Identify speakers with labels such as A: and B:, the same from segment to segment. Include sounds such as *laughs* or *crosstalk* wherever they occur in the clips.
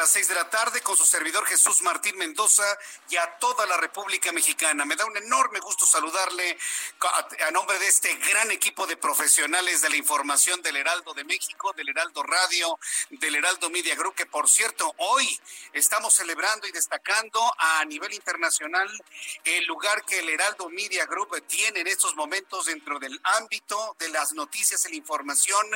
A: Las seis de la tarde con su servidor Jesús Martín Mendoza y a toda la República Mexicana. Me da un enorme gusto saludarle a, a nombre de este gran equipo de profesionales de la información del Heraldo de México, del Heraldo Radio, del Heraldo Media Group, que por cierto, hoy estamos celebrando y destacando a nivel internacional el lugar que el Heraldo Media Group tiene en estos momentos dentro del ámbito de las noticias y la información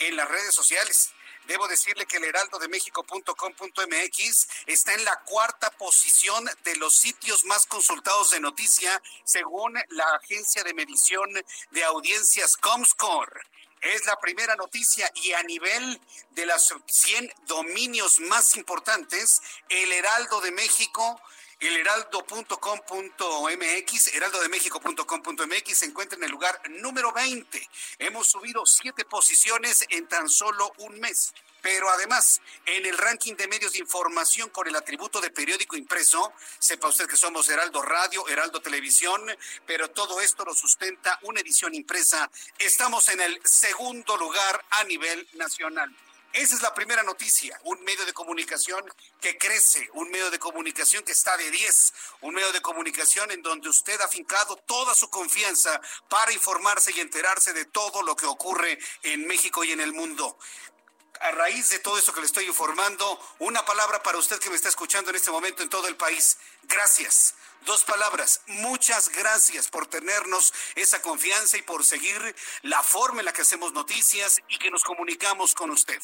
A: en las redes sociales. Debo decirle que el heraldo de México.com.mx está en la cuarta posición de los sitios más consultados de noticia según la agencia de medición de audiencias Comscore. Es la primera noticia y a nivel de las 100 dominios más importantes, el Heraldo de México el heraldo.com.mx, heraldodemexico.com.mx se encuentra en el lugar número 20. Hemos subido siete posiciones en tan solo un mes. Pero además, en el ranking de medios de información con el atributo de periódico impreso, sepa usted que somos Heraldo Radio, Heraldo Televisión, pero todo esto lo sustenta una edición impresa. Estamos en el segundo lugar a nivel nacional. Esa es la primera noticia, un medio de comunicación que crece, un medio de comunicación que está de 10, un medio de comunicación en donde usted ha fincado toda su confianza para informarse y enterarse de todo lo que ocurre en México y en el mundo a raíz de todo eso que le estoy informando, una palabra para usted que me está escuchando en este momento en todo el país. Gracias. Dos palabras. Muchas gracias por tenernos esa confianza y por seguir la forma en la que hacemos noticias y que nos comunicamos con usted.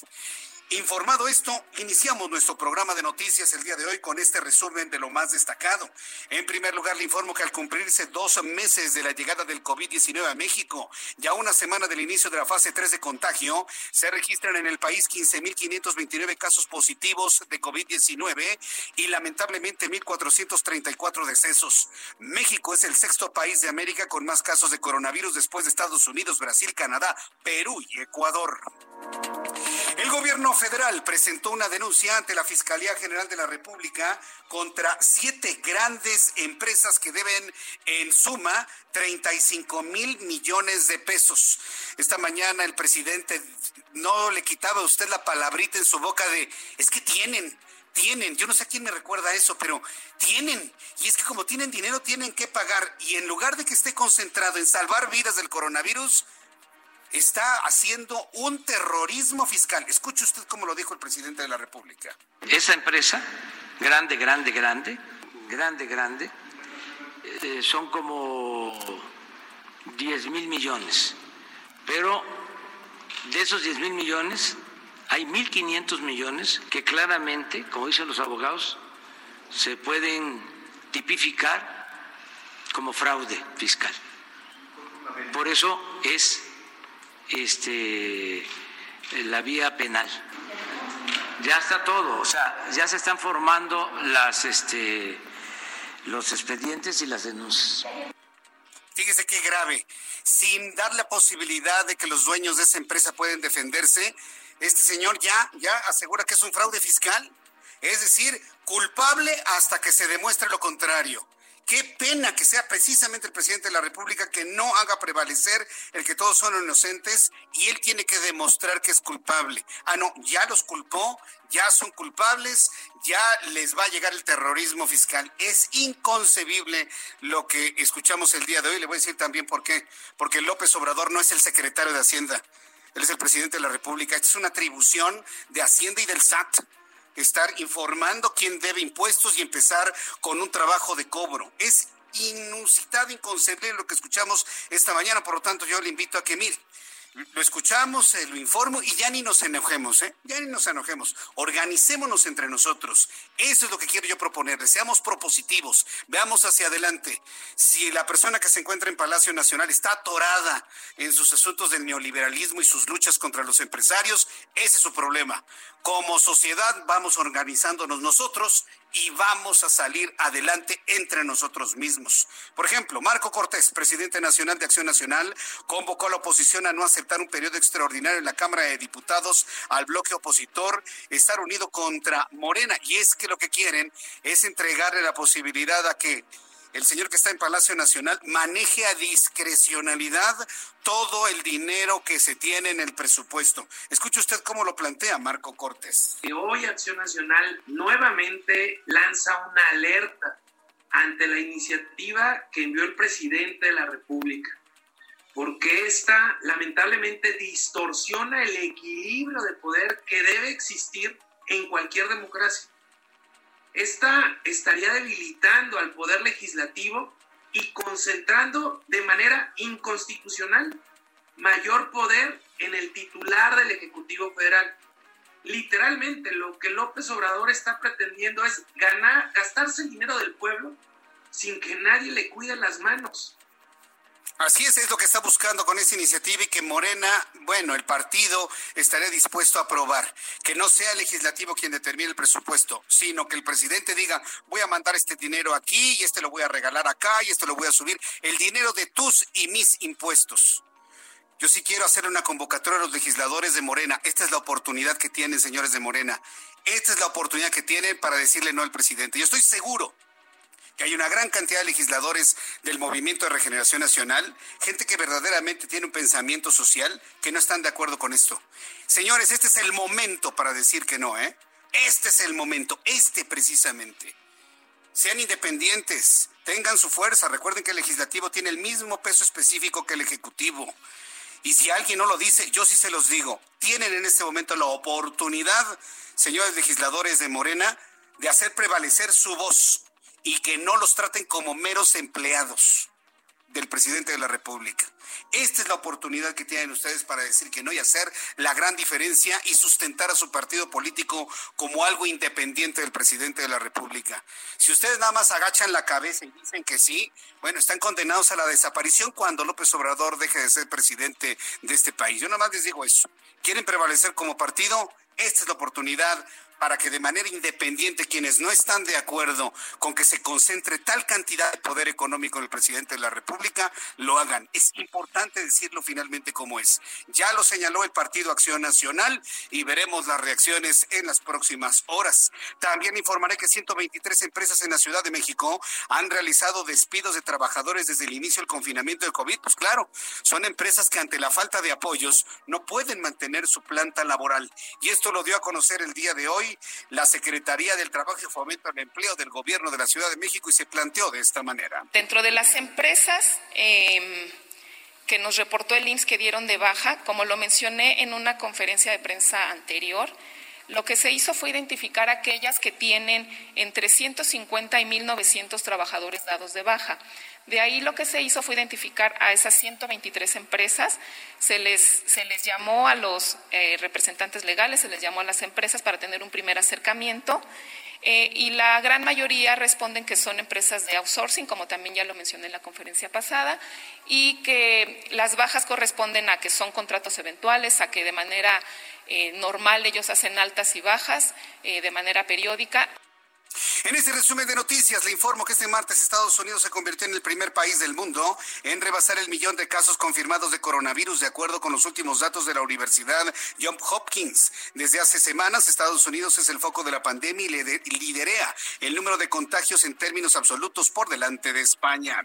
A: Informado esto, iniciamos nuestro programa de noticias el día de hoy con este resumen de lo más destacado. En primer lugar, le informo que al cumplirse dos meses de la llegada del COVID-19 a México, ya una semana del inicio de la fase 3 de contagio, se registran en el país 15.529 casos positivos de COVID-19 y lamentablemente 1.434 decesos. México es el sexto país de América con más casos de coronavirus después de Estados Unidos, Brasil, Canadá, Perú y Ecuador. El gobierno federal presentó una denuncia ante la Fiscalía General de la República contra siete grandes empresas que deben en suma 35 mil millones de pesos. Esta mañana el presidente no le quitaba a usted la palabrita en su boca de, es que tienen, tienen, yo no sé a quién me recuerda eso, pero tienen. Y es que como tienen dinero, tienen que pagar. Y en lugar de que esté concentrado en salvar vidas del coronavirus, está haciendo un terrorismo fiscal. Escuche usted cómo lo dijo el presidente de la República.
B: Esa empresa, grande, grande, grande, grande, grande, eh, son como 10 mil millones. Pero de esos 10 mil millones, hay 1.500 millones que claramente, como dicen los abogados, se pueden tipificar como fraude fiscal. Por eso es este, la vía penal. Ya está todo, o sea, ya se están formando las, este, los expedientes y las denuncias.
A: Fíjese qué grave. Sin dar la posibilidad de que los dueños de esa empresa puedan defenderse, este señor ya, ya asegura que es un fraude fiscal. Es decir, culpable hasta que se demuestre lo contrario. Qué pena que sea precisamente el presidente de la República que no haga prevalecer el que todos son inocentes y él tiene que demostrar que es culpable. Ah, no, ya los culpó, ya son culpables, ya les va a llegar el terrorismo fiscal. Es inconcebible lo que escuchamos el día de hoy. Le voy a decir también por qué. Porque López Obrador no es el secretario de Hacienda. Él es el presidente de la República. Esta es una atribución de Hacienda y del SAT estar informando quién debe impuestos y empezar con un trabajo de cobro. Es inusitado, inconcebible lo que escuchamos esta mañana, por lo tanto yo le invito a que mire, lo escuchamos, eh, lo informo y ya ni nos enojemos, ¿eh? Ya ni nos enojemos. Organicémonos entre nosotros. Eso es lo que quiero yo proponerle. Seamos propositivos. Veamos hacia adelante. Si la persona que se encuentra en Palacio Nacional está atorada en sus asuntos del neoliberalismo y sus luchas contra los empresarios, ese es su problema. Como sociedad vamos organizándonos nosotros y vamos a salir adelante entre nosotros mismos. Por ejemplo, Marco Cortés, presidente nacional de Acción Nacional, convocó a la oposición a no aceptar un periodo extraordinario en la Cámara de Diputados al bloque opositor, estar unido contra Morena. Y es que lo que quieren es entregarle la posibilidad a que el señor que está en Palacio Nacional maneje a discrecionalidad todo el dinero que se tiene en el presupuesto. Escuche usted cómo lo plantea Marco Cortés.
C: Hoy Acción Nacional nuevamente lanza una alerta ante la iniciativa que envió el presidente de la República, porque esta lamentablemente distorsiona el equilibrio de poder que debe existir en cualquier democracia. Esta estaría debilitando al poder legislativo y concentrando de manera inconstitucional mayor poder en el titular del Ejecutivo Federal. Literalmente lo que López Obrador está pretendiendo es gastarse el dinero del pueblo sin que nadie le cuide las manos.
A: Así es, es lo que está buscando con esa iniciativa y que Morena, bueno, el partido estaría dispuesto a aprobar. Que no sea el legislativo quien determine el presupuesto, sino que el presidente diga, voy a mandar este dinero aquí y este lo voy a regalar acá y este lo voy a subir. El dinero de tus y mis impuestos. Yo sí quiero hacer una convocatoria a los legisladores de Morena. Esta es la oportunidad que tienen, señores de Morena. Esta es la oportunidad que tienen para decirle no al presidente. Yo estoy seguro que hay una gran cantidad de legisladores del Movimiento de Regeneración Nacional, gente que verdaderamente tiene un pensamiento social, que no están de acuerdo con esto. Señores, este es el momento para decir que no, ¿eh? Este es el momento, este precisamente. Sean independientes, tengan su fuerza. Recuerden que el legislativo tiene el mismo peso específico que el ejecutivo. Y si alguien no lo dice, yo sí se los digo. Tienen en este momento la oportunidad, señores legisladores de Morena, de hacer prevalecer su voz y que no los traten como meros empleados del presidente de la República. Esta es la oportunidad que tienen ustedes para decir que no y hacer la gran diferencia y sustentar a su partido político como algo independiente del presidente de la República. Si ustedes nada más agachan la cabeza y dicen que sí, bueno, están condenados a la desaparición cuando López Obrador deje de ser presidente de este país. Yo nada más les digo eso. ¿Quieren prevalecer como partido? Esta es la oportunidad para que de manera independiente quienes no están de acuerdo con que se concentre tal cantidad de poder económico en el presidente de la República, lo hagan. Es importante decirlo finalmente como es. Ya lo señaló el Partido Acción Nacional y veremos las reacciones en las próximas horas. También informaré que 123 empresas en la Ciudad de México han realizado despidos de trabajadores desde el inicio del confinamiento de COVID. Pues claro, son empresas que ante la falta de apoyos no pueden mantener su planta laboral. Y esto lo dio a conocer el día de hoy la Secretaría del Trabajo y Fomento al Empleo del Gobierno de la Ciudad de México y se planteó de esta manera.
D: Dentro de las empresas em, que nos reportó el IMSS que dieron de baja, como lo mencioné en una conferencia de prensa anterior, lo que se hizo fue identificar aquellas que tienen entre 150 y 1.900 trabajadores dados de baja. De ahí lo que se hizo fue identificar a esas 123 empresas, se les, se les llamó a los eh, representantes legales, se les llamó a las empresas para tener un primer acercamiento eh, y la gran mayoría responden que son empresas de outsourcing, como también ya lo mencioné en la conferencia pasada, y que las bajas corresponden a que son contratos eventuales, a que de manera eh, normal ellos hacen altas y bajas de manera periódica.
A: En este resumen de noticias le informo que este martes Estados Unidos se convirtió en el primer país del mundo en rebasar el millón de casos confirmados de coronavirus de acuerdo con los últimos datos de la Universidad Johns Hopkins. Desde hace semanas Estados Unidos es el foco de la pandemia y liderea el número de contagios en términos absolutos por delante de España.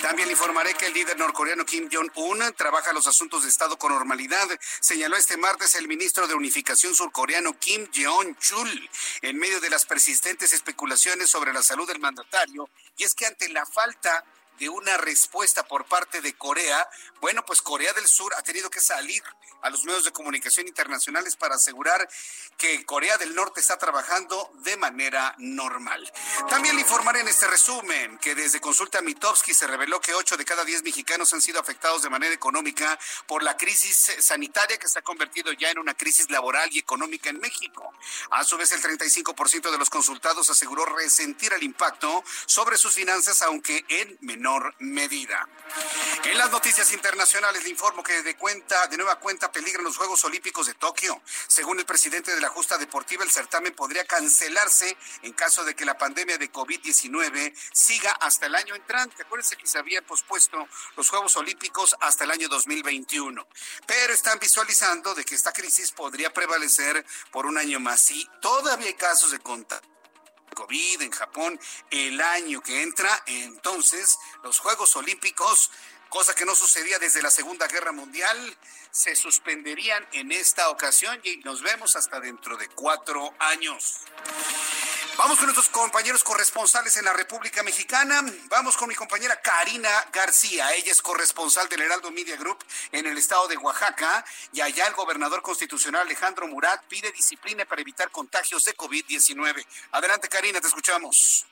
A: También le informaré que el líder norcoreano Kim Jong-un trabaja los asuntos de Estado con normalidad, señaló este martes el ministro de Unificación surcoreano Kim Jong-chul en medio de las persistentes especulaciones sobre la salud del mandatario, y es que ante la falta de una respuesta por parte de Corea, bueno, pues Corea del Sur ha tenido que salir a los medios de comunicación internacionales para asegurar que Corea del Norte está trabajando de manera normal. También le informaré en este resumen que desde Consulta Mitowski se reveló que 8 de cada 10 mexicanos han sido afectados de manera económica por la crisis sanitaria que se ha convertido ya en una crisis laboral y económica en México. A su vez, el 35% de los consultados aseguró resentir el impacto sobre sus finanzas, aunque en menor medida. En las noticias internacionales le informo que de cuenta, de nueva cuenta peligran los Juegos Olímpicos de Tokio. Según el presidente de la justa deportiva, el certamen podría cancelarse en caso de que la pandemia de COVID-19 siga hasta el año entrante. Acuérdense que se habían pospuesto los Juegos Olímpicos hasta el año 2021. Pero están visualizando de que esta crisis podría prevalecer por un año más. Y todavía hay casos de contagio COVID en Japón el año que entra, entonces los Juegos Olímpicos cosa que no sucedía desde la Segunda Guerra Mundial, se suspenderían en esta ocasión y nos vemos hasta dentro de cuatro años. Vamos con nuestros compañeros corresponsales en la República Mexicana. Vamos con mi compañera Karina García. Ella es corresponsal del Heraldo Media Group en el estado de Oaxaca. Y allá el gobernador constitucional Alejandro Murat pide disciplina para evitar contagios de COVID-19. Adelante, Karina, te escuchamos.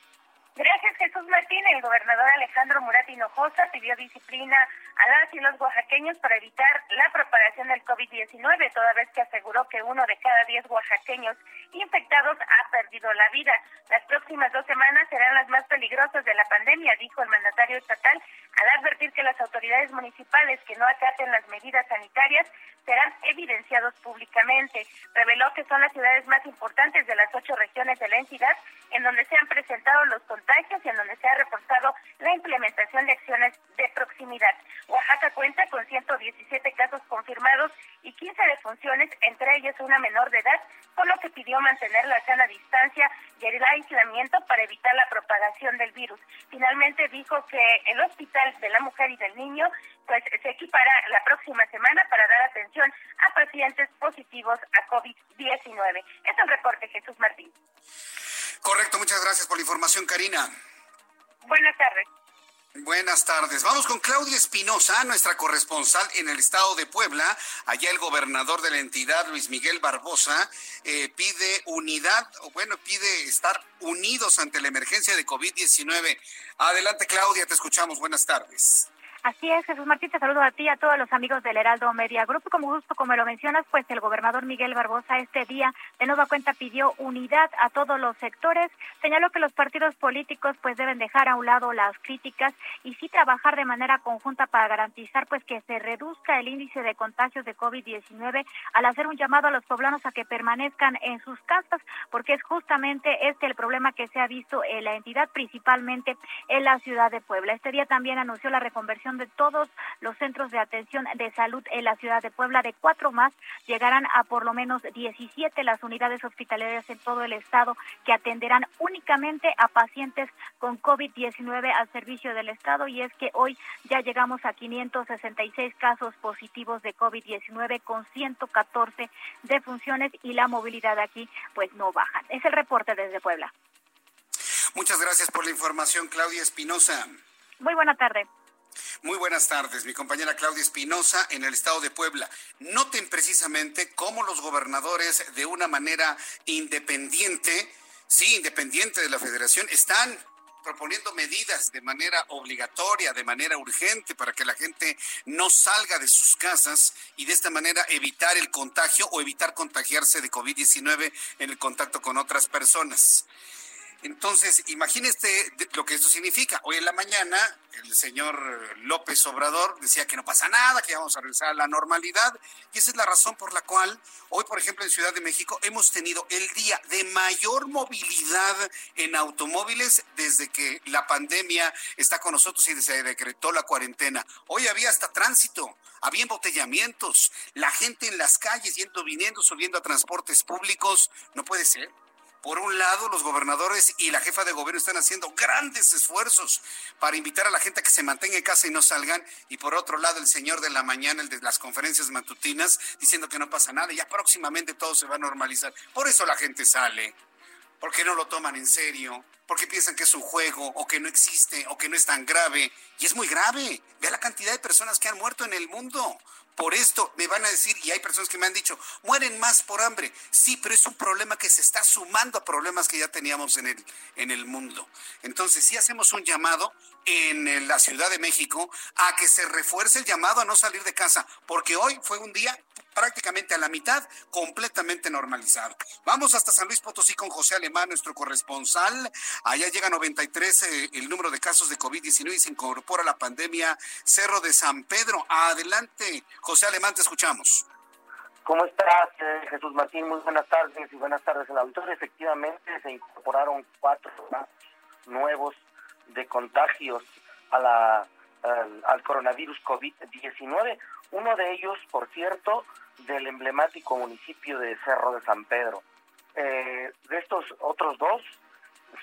E: Gracias, Jesús Martín. El gobernador Alejandro Murat Hinojosa pidió disciplina a las y los oaxaqueños para evitar la propagación del COVID-19, toda vez que aseguró que uno de cada diez oaxaqueños infectados ha perdido la vida. Las próximas dos semanas serán las más peligrosas de la pandemia, dijo el mandatario estatal, al advertir que las autoridades municipales que no acaten las medidas sanitarias serán evidenciados públicamente. Reveló que son las ciudades más importantes de las ocho regiones de la entidad en donde se han presentado los contagios y en donde se ha reforzado la implementación de acciones de proximidad. Oaxaca cuenta con 117 casos confirmados y 15 defunciones, entre ellas una menor de edad, por lo que pidió mantener la sana distancia y el aislamiento para evitar la propagación del virus. Finalmente dijo que el hospital de la mujer y del niño pues se equipará la próxima semana para dar atención a pacientes positivos a COVID-19. Es un reporte, Jesús Martín.
A: Correcto, muchas gracias por la información, Karina.
E: Buenas tardes.
A: Buenas tardes. Vamos con Claudia Espinosa, nuestra corresponsal en el estado de Puebla. Allá el gobernador de la entidad, Luis Miguel Barbosa, eh, pide unidad, o bueno, pide estar unidos ante la emergencia de COVID-19. Adelante, Claudia, te escuchamos. Buenas tardes.
F: Así es, Jesús Martín, te saludo a ti y a todos los amigos del Heraldo Media Group. Como gusto, como lo mencionas, pues el gobernador Miguel Barbosa este día de nueva cuenta pidió unidad a todos los sectores. Señaló que los partidos políticos pues deben dejar a un lado las críticas y sí trabajar de manera conjunta para garantizar pues que se reduzca el índice de contagios de COVID-19 al hacer un llamado a los poblanos a que permanezcan en sus casas, porque es justamente este el problema que se ha visto en la entidad, principalmente en la ciudad de Puebla. Este día también anunció la reconversión de todos los centros de atención de salud en la ciudad de Puebla. De cuatro más llegarán a por lo menos 17 las unidades hospitalarias en todo el estado que atenderán únicamente a pacientes con COVID-19 al servicio del estado. Y es que hoy ya llegamos a 566 casos positivos de COVID-19 con 114 defunciones y la movilidad aquí pues no baja. Es el reporte desde Puebla.
A: Muchas gracias por la información, Claudia Espinosa.
F: Muy buena tarde.
A: Muy buenas tardes, mi compañera Claudia Espinosa en el estado de Puebla. Noten precisamente cómo los gobernadores de una manera independiente, sí, independiente de la federación, están proponiendo medidas de manera obligatoria, de manera urgente, para que la gente no salga de sus casas y de esta manera evitar el contagio o evitar contagiarse de COVID-19 en el contacto con otras personas. Entonces, imagínese lo que esto significa. Hoy en la mañana, el señor López Obrador decía que no pasa nada, que vamos a regresar a la normalidad. Y esa es la razón por la cual hoy, por ejemplo, en Ciudad de México hemos tenido el día de mayor movilidad en automóviles desde que la pandemia está con nosotros y se decretó la cuarentena. Hoy había hasta tránsito, había embotellamientos, la gente en las calles yendo, viniendo, subiendo a transportes públicos. No puede ser. Por un lado, los gobernadores y la jefa de gobierno están haciendo grandes esfuerzos para invitar a la gente a que se mantenga en casa y no salgan. Y por otro lado, el señor de la mañana, el de las conferencias matutinas, diciendo que no pasa nada. Ya próximamente todo se va a normalizar. Por eso la gente sale. Porque no lo toman en serio. Porque piensan que es un juego o que no existe o que no es tan grave. Y es muy grave. Vea la cantidad de personas que han muerto en el mundo por esto me van a decir, y hay personas que me han dicho, mueren más por hambre. Sí, pero es un problema que se está sumando a problemas que ya teníamos en el, en el mundo. Entonces, si hacemos un llamado en la Ciudad de México a que se refuerce el llamado a no salir de casa, porque hoy fue un día prácticamente a la mitad, completamente normalizado. Vamos hasta San Luis Potosí con José Alemán, nuestro corresponsal. Allá llega 93 eh, el número de casos de COVID-19 y se incorpora la pandemia Cerro de San Pedro. Adelante, José Alemán, te escuchamos.
G: ¿Cómo estás, eh, Jesús Martín? Muy buenas tardes y buenas tardes al auditor. Efectivamente, se incorporaron cuatro nuevos de contagios a la, al coronavirus COVID-19. Uno de ellos, por cierto, del emblemático municipio de Cerro de San Pedro. Eh, de estos otros dos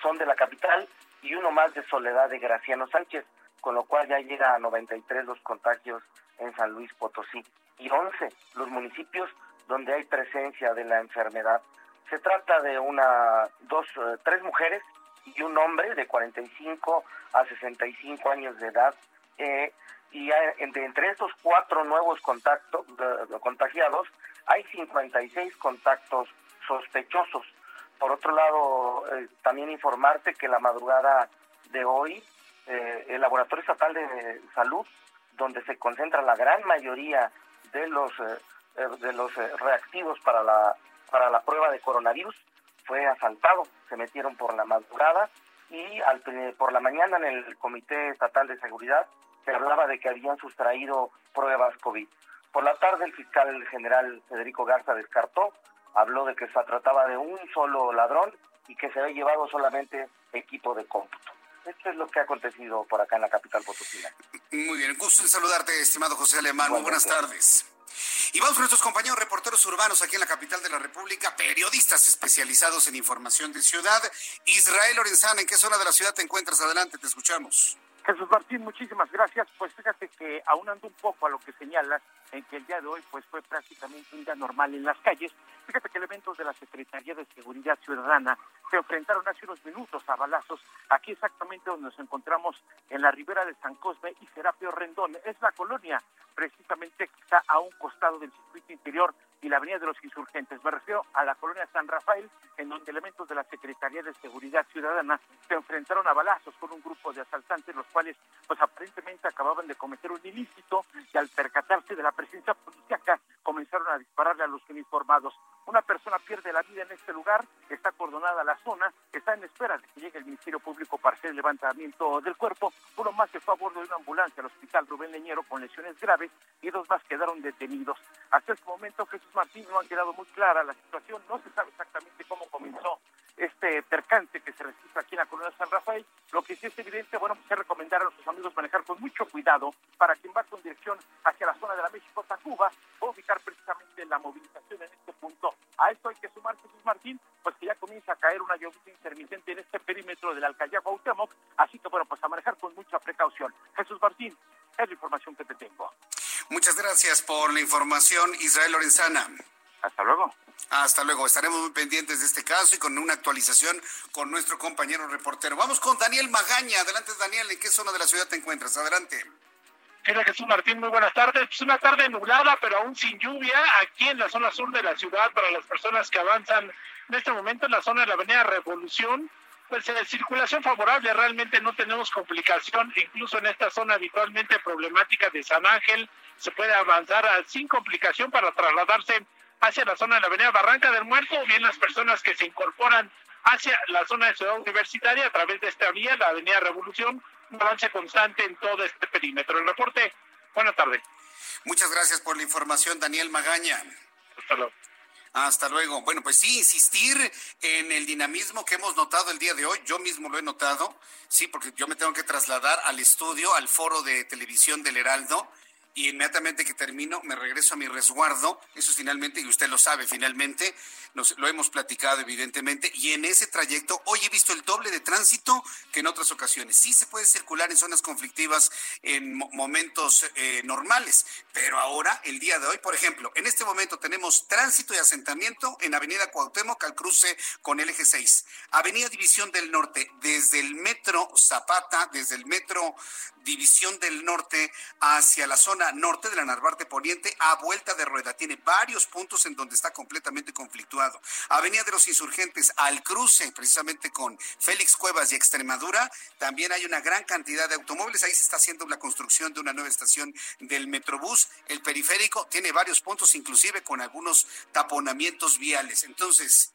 G: son de la capital y uno más de Soledad de Graciano Sánchez, con lo cual ya llega a 93 los contagios en San Luis Potosí y 11 los municipios donde hay presencia de la enfermedad. Se trata de una, dos, eh, tres mujeres y un hombre de 45 a 65 años de edad. Eh, y entre, estos cuatro nuevos contactos contagiados hay 56 contactos sospechosos. Por otro lado, eh, también informarte que la madrugada de hoy, eh, el Laboratorio Estatal de Salud, donde se concentra la gran mayoría de los de los reactivos para la para la prueba de coronavirus, fue asaltado. Se metieron por la madrugada y al, por la mañana en el Comité Estatal de Seguridad se hablaba de que habían sustraído pruebas COVID. Por la tarde el fiscal general Federico Garza descartó, habló de que se trataba de un solo ladrón y que se había llevado solamente equipo de cómputo. Esto es lo que ha acontecido por acá en la capital potosina.
A: Muy bien, gusto en saludarte, estimado José Alemán. Muy buenas tardes. Y vamos con nuestros compañeros reporteros urbanos aquí en la capital de la República, periodistas especializados en información de ciudad. Israel Lorenzana, ¿en qué zona de la ciudad te encuentras? Adelante, te escuchamos.
H: Jesús Martín, muchísimas gracias. Pues fíjate que aunando un poco a lo que señalas, en que el día de hoy pues fue prácticamente un día normal en las calles, fíjate que elementos de la Secretaría de Seguridad Ciudadana se enfrentaron hace unos minutos a balazos aquí exactamente donde nos encontramos en la ribera de San Cosme y Serapio Rendón. Es la colonia precisamente que está a un costado del circuito interior y la Avenida de los Insurgentes. Me refiero a la colonia San Rafael, en donde elementos de la Secretaría de Seguridad Ciudadana se enfrentaron a balazos con un grupo de asaltantes, los cuales pues aparentemente acababan de cometer un ilícito y al percatarse de la presencia policíaca comenzaron a dispararle a los uniformados. Una persona pierde la vida en este lugar, está acordonada la zona, está en espera de que llegue el Ministerio Público para hacer el levantamiento del cuerpo. Uno más se fue a bordo de una ambulancia al hospital Rubén Leñero con lesiones graves y dos más quedaron detenidos. Hasta este momento, Jesús Martín, no ha quedado muy clara la situación, no se sabe exactamente cómo comenzó este percance que se registra aquí en la colonia San Rafael. Lo que sí es evidente, bueno, pues es recomendar a nuestros amigos manejar con mucho cuidado para quien va con dirección hacia la zona de la México-Tacuba ubicar precisamente la movilización en este punto. A esto hay que sumar, Jesús Martín, pues que ya comienza a caer una lluvia intermitente en este perímetro de la alcaldía Cuauhtémoc, así que bueno, pues a manejar con mucha precaución. Jesús Martín, es la información que te tengo.
A: Muchas gracias por la información, Israel Lorenzana.
H: Hasta luego.
A: Hasta luego. Estaremos muy pendientes de este caso y con una actualización con nuestro compañero reportero. Vamos con Daniel Magaña. Adelante, Daniel. ¿En qué zona de la ciudad te encuentras? Adelante.
I: Hola Jesús Martín, muy buenas tardes. Es una tarde nublada, pero aún sin lluvia, aquí en la zona sur de la ciudad, para las personas que avanzan en este momento en la zona de la Avenida Revolución, pues en circulación favorable, realmente no tenemos complicación, incluso en esta zona habitualmente problemática de San Ángel, se puede avanzar sin complicación para trasladarse hacia la zona de la avenida Barranca del Muerto, o bien las personas que se incorporan hacia la zona de Ciudad Universitaria a través de esta vía, la Avenida Revolución, un avance constante en todo este perímetro. El reporte, buenas tardes.
A: Muchas gracias por la información, Daniel Magaña.
I: Hasta luego.
A: Hasta luego. Bueno, pues sí, insistir en el dinamismo que hemos notado el día de hoy. Yo mismo lo he notado, sí, porque yo me tengo que trasladar al estudio, al foro de televisión del Heraldo y inmediatamente que termino me regreso a mi resguardo, eso es finalmente, y usted lo sabe finalmente, nos, lo hemos platicado evidentemente, y en ese trayecto hoy he visto el doble de tránsito que en otras ocasiones. Sí se puede circular en zonas conflictivas en momentos eh, normales, pero ahora, el día de hoy, por ejemplo, en este momento tenemos tránsito y asentamiento en Avenida Cuauhtémoc al cruce con el eje 6, Avenida División del Norte, desde el metro Zapata, desde el metro División del Norte hacia la zona norte de la Narvarte Poniente a vuelta de rueda. Tiene varios puntos en donde está completamente conflictuado. Avenida de los Insurgentes al cruce precisamente con Félix Cuevas y Extremadura. También hay una gran cantidad de automóviles. Ahí se está haciendo la construcción de una nueva estación del Metrobús. El periférico tiene varios puntos, inclusive con algunos taponamientos viales. Entonces,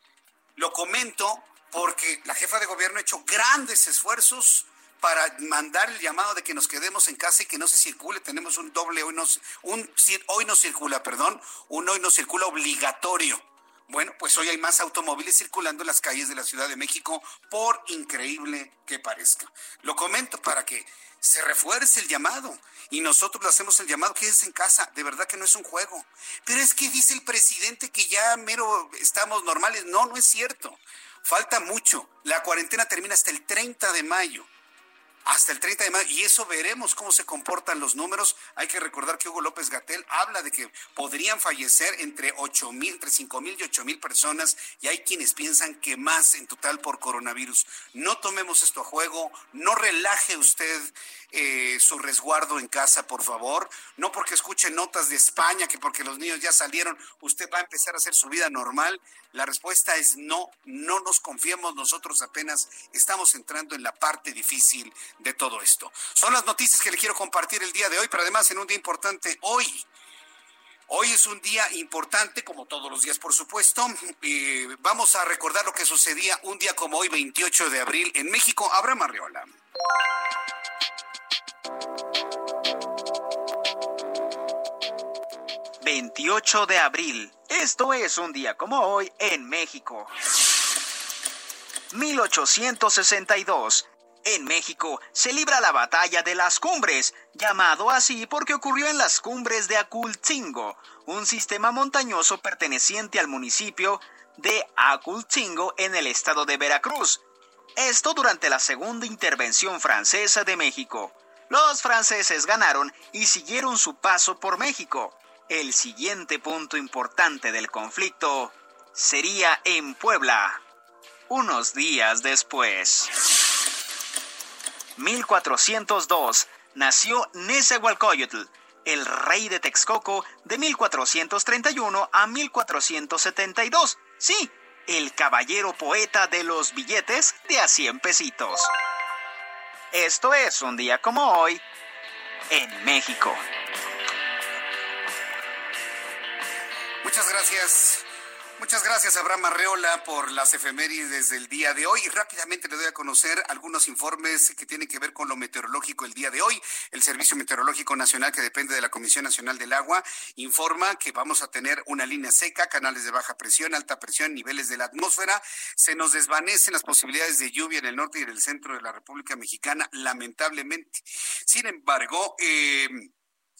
A: lo comento porque la jefa de gobierno ha hecho grandes esfuerzos para mandar el llamado de que nos quedemos en casa y que no se circule. Tenemos un doble hoy no, un, hoy no circula, perdón, un hoy no circula obligatorio. Bueno, pues hoy hay más automóviles circulando en las calles de la Ciudad de México, por increíble que parezca. Lo comento para que se refuerce el llamado y nosotros le hacemos el llamado, quédese en casa, de verdad que no es un juego. Pero es que dice el presidente que ya mero estamos normales. No, no es cierto. Falta mucho. La cuarentena termina hasta el 30 de mayo hasta el 30 de mayo. Y eso veremos cómo se comportan los números. Hay que recordar que Hugo López Gatel habla de que podrían fallecer entre 8 mil, entre 5 mil y 8 mil personas. Y hay quienes piensan que más en total por coronavirus. No tomemos esto a juego. No relaje usted eh, su resguardo en casa, por favor. No porque escuche notas de España, que porque los niños ya salieron, usted va a empezar a hacer su vida normal. La respuesta es no, no nos confiemos, nosotros apenas estamos entrando en la parte difícil de todo esto. Son las noticias que le quiero compartir el día de hoy, pero además en un día importante hoy. Hoy es un día importante, como todos los días, por supuesto. Eh, vamos a recordar lo que sucedía un día como hoy, 28 de abril, en México. Abraham Arriola.
J: 28 de abril. Esto es un día como hoy en México. 1862. En México se libra la batalla de las cumbres, llamado así porque ocurrió en las cumbres de Acultingo, un sistema montañoso perteneciente al municipio de Acultingo en el estado de Veracruz. Esto durante la segunda intervención francesa de México. Los franceses ganaron y siguieron su paso por México. El siguiente punto importante del conflicto sería en Puebla, unos días después. 1402 nació Nezahualcóyotl, el rey de Texcoco de 1431 a 1472. Sí, el caballero poeta de los billetes de a 100 pesitos. Esto es un día como hoy en México.
A: Muchas gracias. Muchas gracias, Abraham Arreola, por las efemérides del día de hoy. Y rápidamente le doy a conocer algunos informes que tienen que ver con lo meteorológico el día de hoy. El Servicio Meteorológico Nacional, que depende de la Comisión Nacional del Agua, informa que vamos a tener una línea seca, canales de baja presión, alta presión, niveles de la atmósfera. Se nos desvanecen las posibilidades de lluvia en el norte y en el centro de la República Mexicana, lamentablemente. Sin embargo, eh,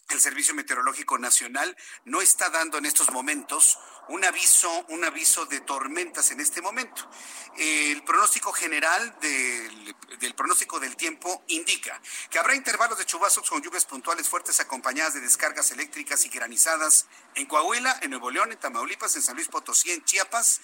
A: el Servicio Meteorológico Nacional no está dando en estos momentos un aviso, un aviso de tormentas en este momento. El pronóstico general del, pronóstico del tiempo indica que habrá intervalos de chubascos con lluvias puntuales fuertes acompañadas de descargas eléctricas y granizadas en Coahuila, en Nuevo León, en Tamaulipas, en San Luis Potosí, en Chiapas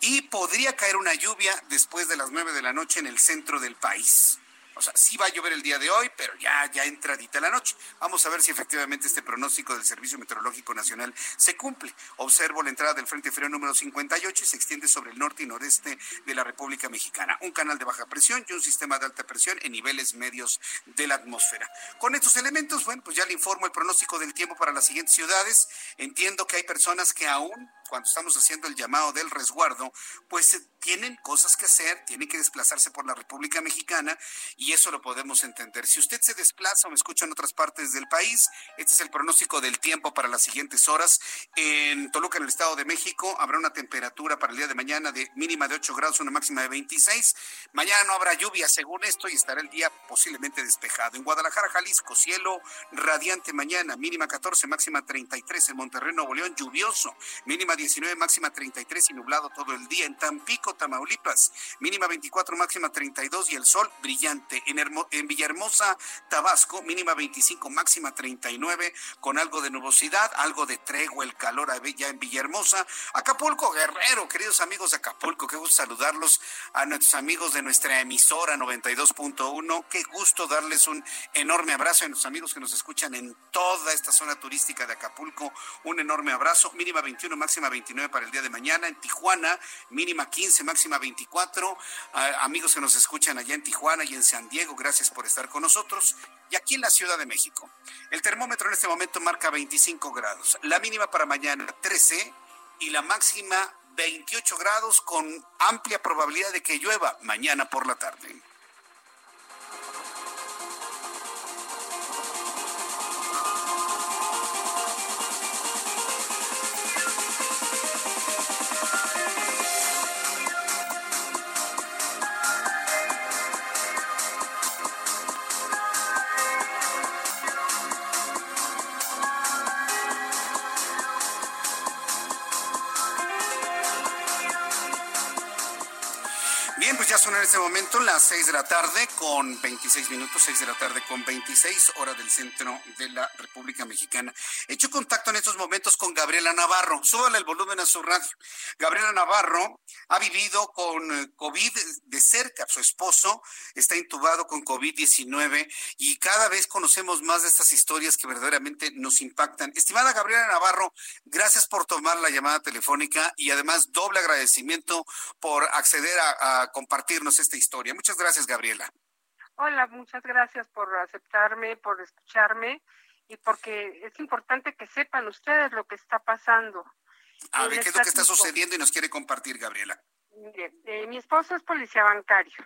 A: y podría caer una lluvia después de las nueve de la noche en el centro del país. O sea, sí va a llover el día de hoy, pero ya, ya entradita la noche. Vamos a ver si efectivamente este pronóstico del Servicio Meteorológico Nacional se cumple. Observo la entrada del Frente Frío número 58 y se extiende sobre el norte y noreste de la República Mexicana. Un canal de baja presión y un sistema de alta presión en niveles medios de la atmósfera. Con estos elementos, bueno, pues ya le informo el pronóstico del tiempo para las siguientes ciudades. Entiendo que hay personas que aún cuando estamos haciendo el llamado del resguardo, pues eh, tienen cosas que hacer, tienen que desplazarse por la República Mexicana y eso lo podemos entender. Si usted se desplaza o me escucha en otras partes del país, este es el pronóstico del tiempo para las siguientes horas. En Toluca, en el Estado de México, habrá una temperatura para el día de mañana de mínima de 8 grados, una máxima de 26. Mañana no habrá lluvia, según esto, y estará el día posiblemente despejado. En Guadalajara, Jalisco, cielo radiante mañana, mínima 14, máxima 33. En Monterrey, Nuevo León, lluvioso, mínima 19, máxima 33 y nublado todo el día. En Tampico, Tamaulipas, mínima 24, máxima 32 y el sol brillante. En, Villahermosa, Tabasco, mínima 25, máxima 39, con algo de nubosidad, algo de tregua, el calor ya en Villahermosa. Acapulco, Guerrero, queridos amigos de Acapulco, qué gusto saludarlos a nuestros amigos de nuestra emisora 92.1. Qué gusto darles un enorme abrazo a nuestros amigos que nos escuchan en toda esta zona turística de Acapulco. Un enorme abrazo. Mínima 21, máxima 29 para el día de mañana. En Tijuana, mínima 15, máxima 24. amigos que nos escuchan allá en Tijuana y en San Diego, gracias por estar con nosotros. Y aquí en la Ciudad de México, el termómetro en este momento marca 25 grados. La mínima para mañana 13 y la máxima 28 grados con amplia probabilidad de que llueva mañana por la tarde. En este momento las 6 de la tarde con 26 minutos, 6 de la tarde con 26 hora del centro de la República Mexicana. He hecho contacto en estos momentos con Gabriela Navarro. Súbale el volumen a su radio. Gabriela Navarro ha vivido con eh, COVID de cerca. Su esposo está intubado con COVID-19 y cada vez conocemos más de estas historias que verdaderamente nos impactan. Estimada Gabriela Navarro, gracias por tomar la llamada telefónica y además doble agradecimiento por acceder a, a esta historia. Muchas gracias, Gabriela.
K: Hola, muchas gracias por aceptarme, por escucharme y porque es importante que sepan ustedes lo que está pasando.
A: A ver, ¿qué es lo que está sucediendo y nos quiere compartir, Gabriela?
K: Eh, mi esposo es policía bancario.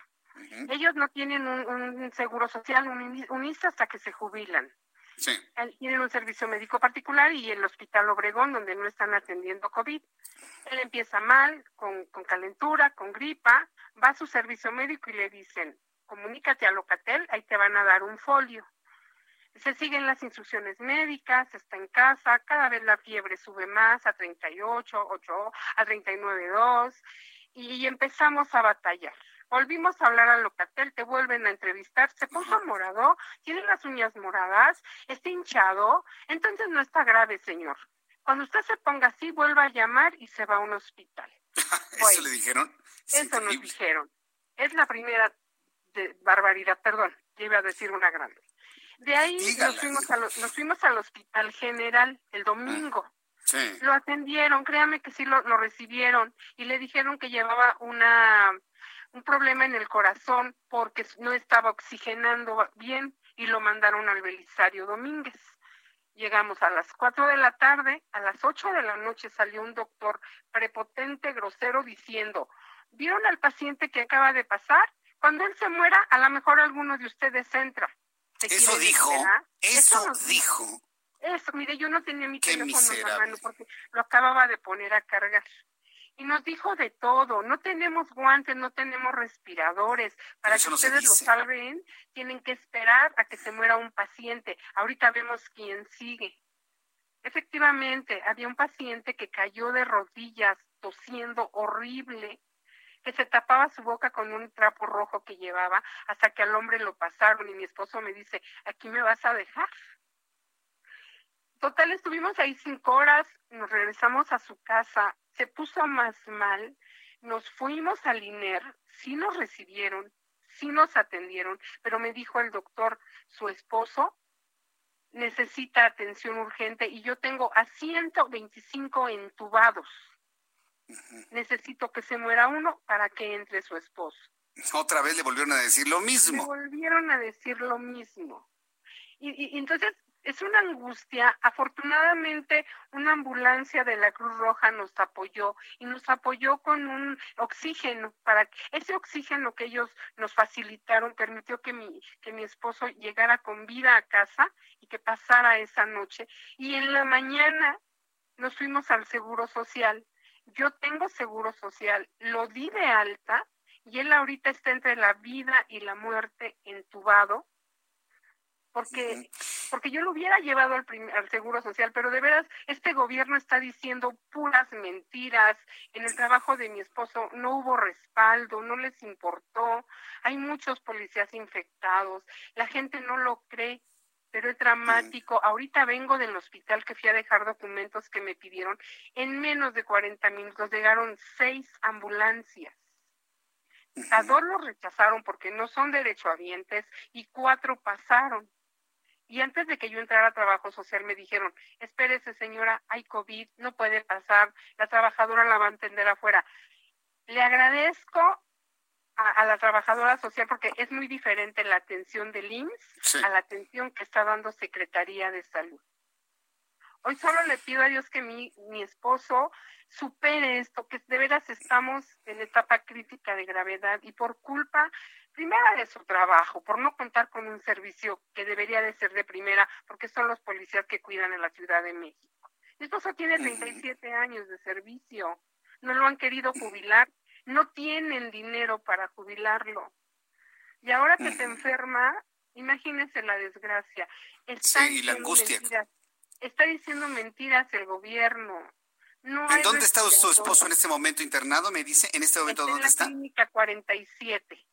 K: Ellos no tienen un, seguro social, un, un hasta que se jubilan. Sí. Tienen un servicio médico particular y el Hospital Obregón, donde no están atendiendo COVID. Él empieza mal, con, con calentura, con gripa, va a su servicio médico y le dicen, comunícate a Locatel, ahí te van a dar un folio. Se siguen las instrucciones médicas, está en casa, cada vez la fiebre sube más a 38, 8, a 39.2 y empezamos a batallar. Volvimos a hablar a Locatel, te vuelven a entrevistar, se puso morado, tiene las uñas moradas, está hinchado, entonces no está grave, señor. Cuando usted se ponga así, vuelva a llamar y se va a un hospital.
A: ¿Eso le dijeron?
K: eso nos dijeron. Es la primera de barbaridad, perdón, iba a decir una grande. De ahí nos fuimos, a nos fuimos al Hospital General el domingo. Sí. Lo atendieron, créame que sí lo, lo recibieron y le dijeron que llevaba una un problema en el corazón porque no estaba oxigenando bien y lo mandaron al Belisario Domínguez. Llegamos a las 4 de la tarde, a las 8 de la noche salió un doctor prepotente, grosero, diciendo, ¿vieron al paciente que acaba de pasar? Cuando él se muera, a lo mejor alguno de ustedes entra.
A: Eso dijo, eso, dijo.
K: Eso, mire, yo no tenía mi teléfono en la mano porque lo acababa de poner a cargar y nos dijo de todo. No tenemos guantes, no tenemos respiradores. Para que ustedes lo salven, tienen que esperar a que se muera un paciente. Ahorita vemos quién sigue. Efectivamente, había un paciente que cayó de rodillas, tosiendo horrible, que se tapaba su boca con un trapo rojo que llevaba hasta que al hombre lo pasaron y mi esposo me dice, aquí me vas a dejar. Total, estuvimos ahí cinco horas, nos regresamos a su casa, se puso más mal, nos fuimos al INER, sí nos recibieron, sí nos atendieron, pero me dijo el doctor, su esposo necesita atención urgente y yo tengo a 125 entubados. Necesito que se muera uno para que entre su esposo.
A: Otra vez le volvieron a decir lo mismo.
K: Le volvieron a decir lo mismo. Y, y entonces es una angustia. Afortunadamente, una ambulancia de la Cruz Roja nos apoyó y nos apoyó con un oxígeno para que ese oxígeno que ellos nos facilitaron permitió que mi que mi esposo llegara con vida a casa y que pasara esa noche. Y en la mañana nos fuimos al Seguro Social. Yo tengo Seguro Social, lo di de alta y él ahorita está entre la vida y la muerte entubado porque, porque yo lo hubiera llevado al, al Seguro Social, pero de veras, este gobierno está diciendo puras mentiras. En el trabajo de mi esposo no hubo respaldo, no les importó. Hay muchos policías infectados, la gente no lo cree pero es dramático. Ahorita vengo del hospital que fui a dejar documentos que me pidieron. En menos de 40 minutos llegaron seis ambulancias. A dos los rechazaron porque no son derechohabientes y cuatro pasaron. Y antes de que yo entrara a trabajo social me dijeron, espérese señora, hay COVID, no puede pasar, la trabajadora la va a entender afuera. Le agradezco a, la trabajadora social porque es muy diferente la atención del IMSS a la atención que está dando Secretaría de Salud. Hoy solo le pido a Dios que mi, mi esposo supere esto, que de veras estamos en etapa crítica de gravedad y por culpa primera de su trabajo, por no contar con un servicio que debería de ser de primera, porque son los policías que cuidan en la Ciudad de México. Mi esposo tiene 37 años de servicio, no lo han querido jubilar, no tienen dinero para jubilarlo. Y ahora que se enferma, imagínense la desgracia.
A: sí, y la angustia.
K: Está diciendo mentiras el gobierno. No
A: ¿En dónde está su esposo en este momento internado? Me dice, ¿en este momento dónde está?
K: En la clínica 47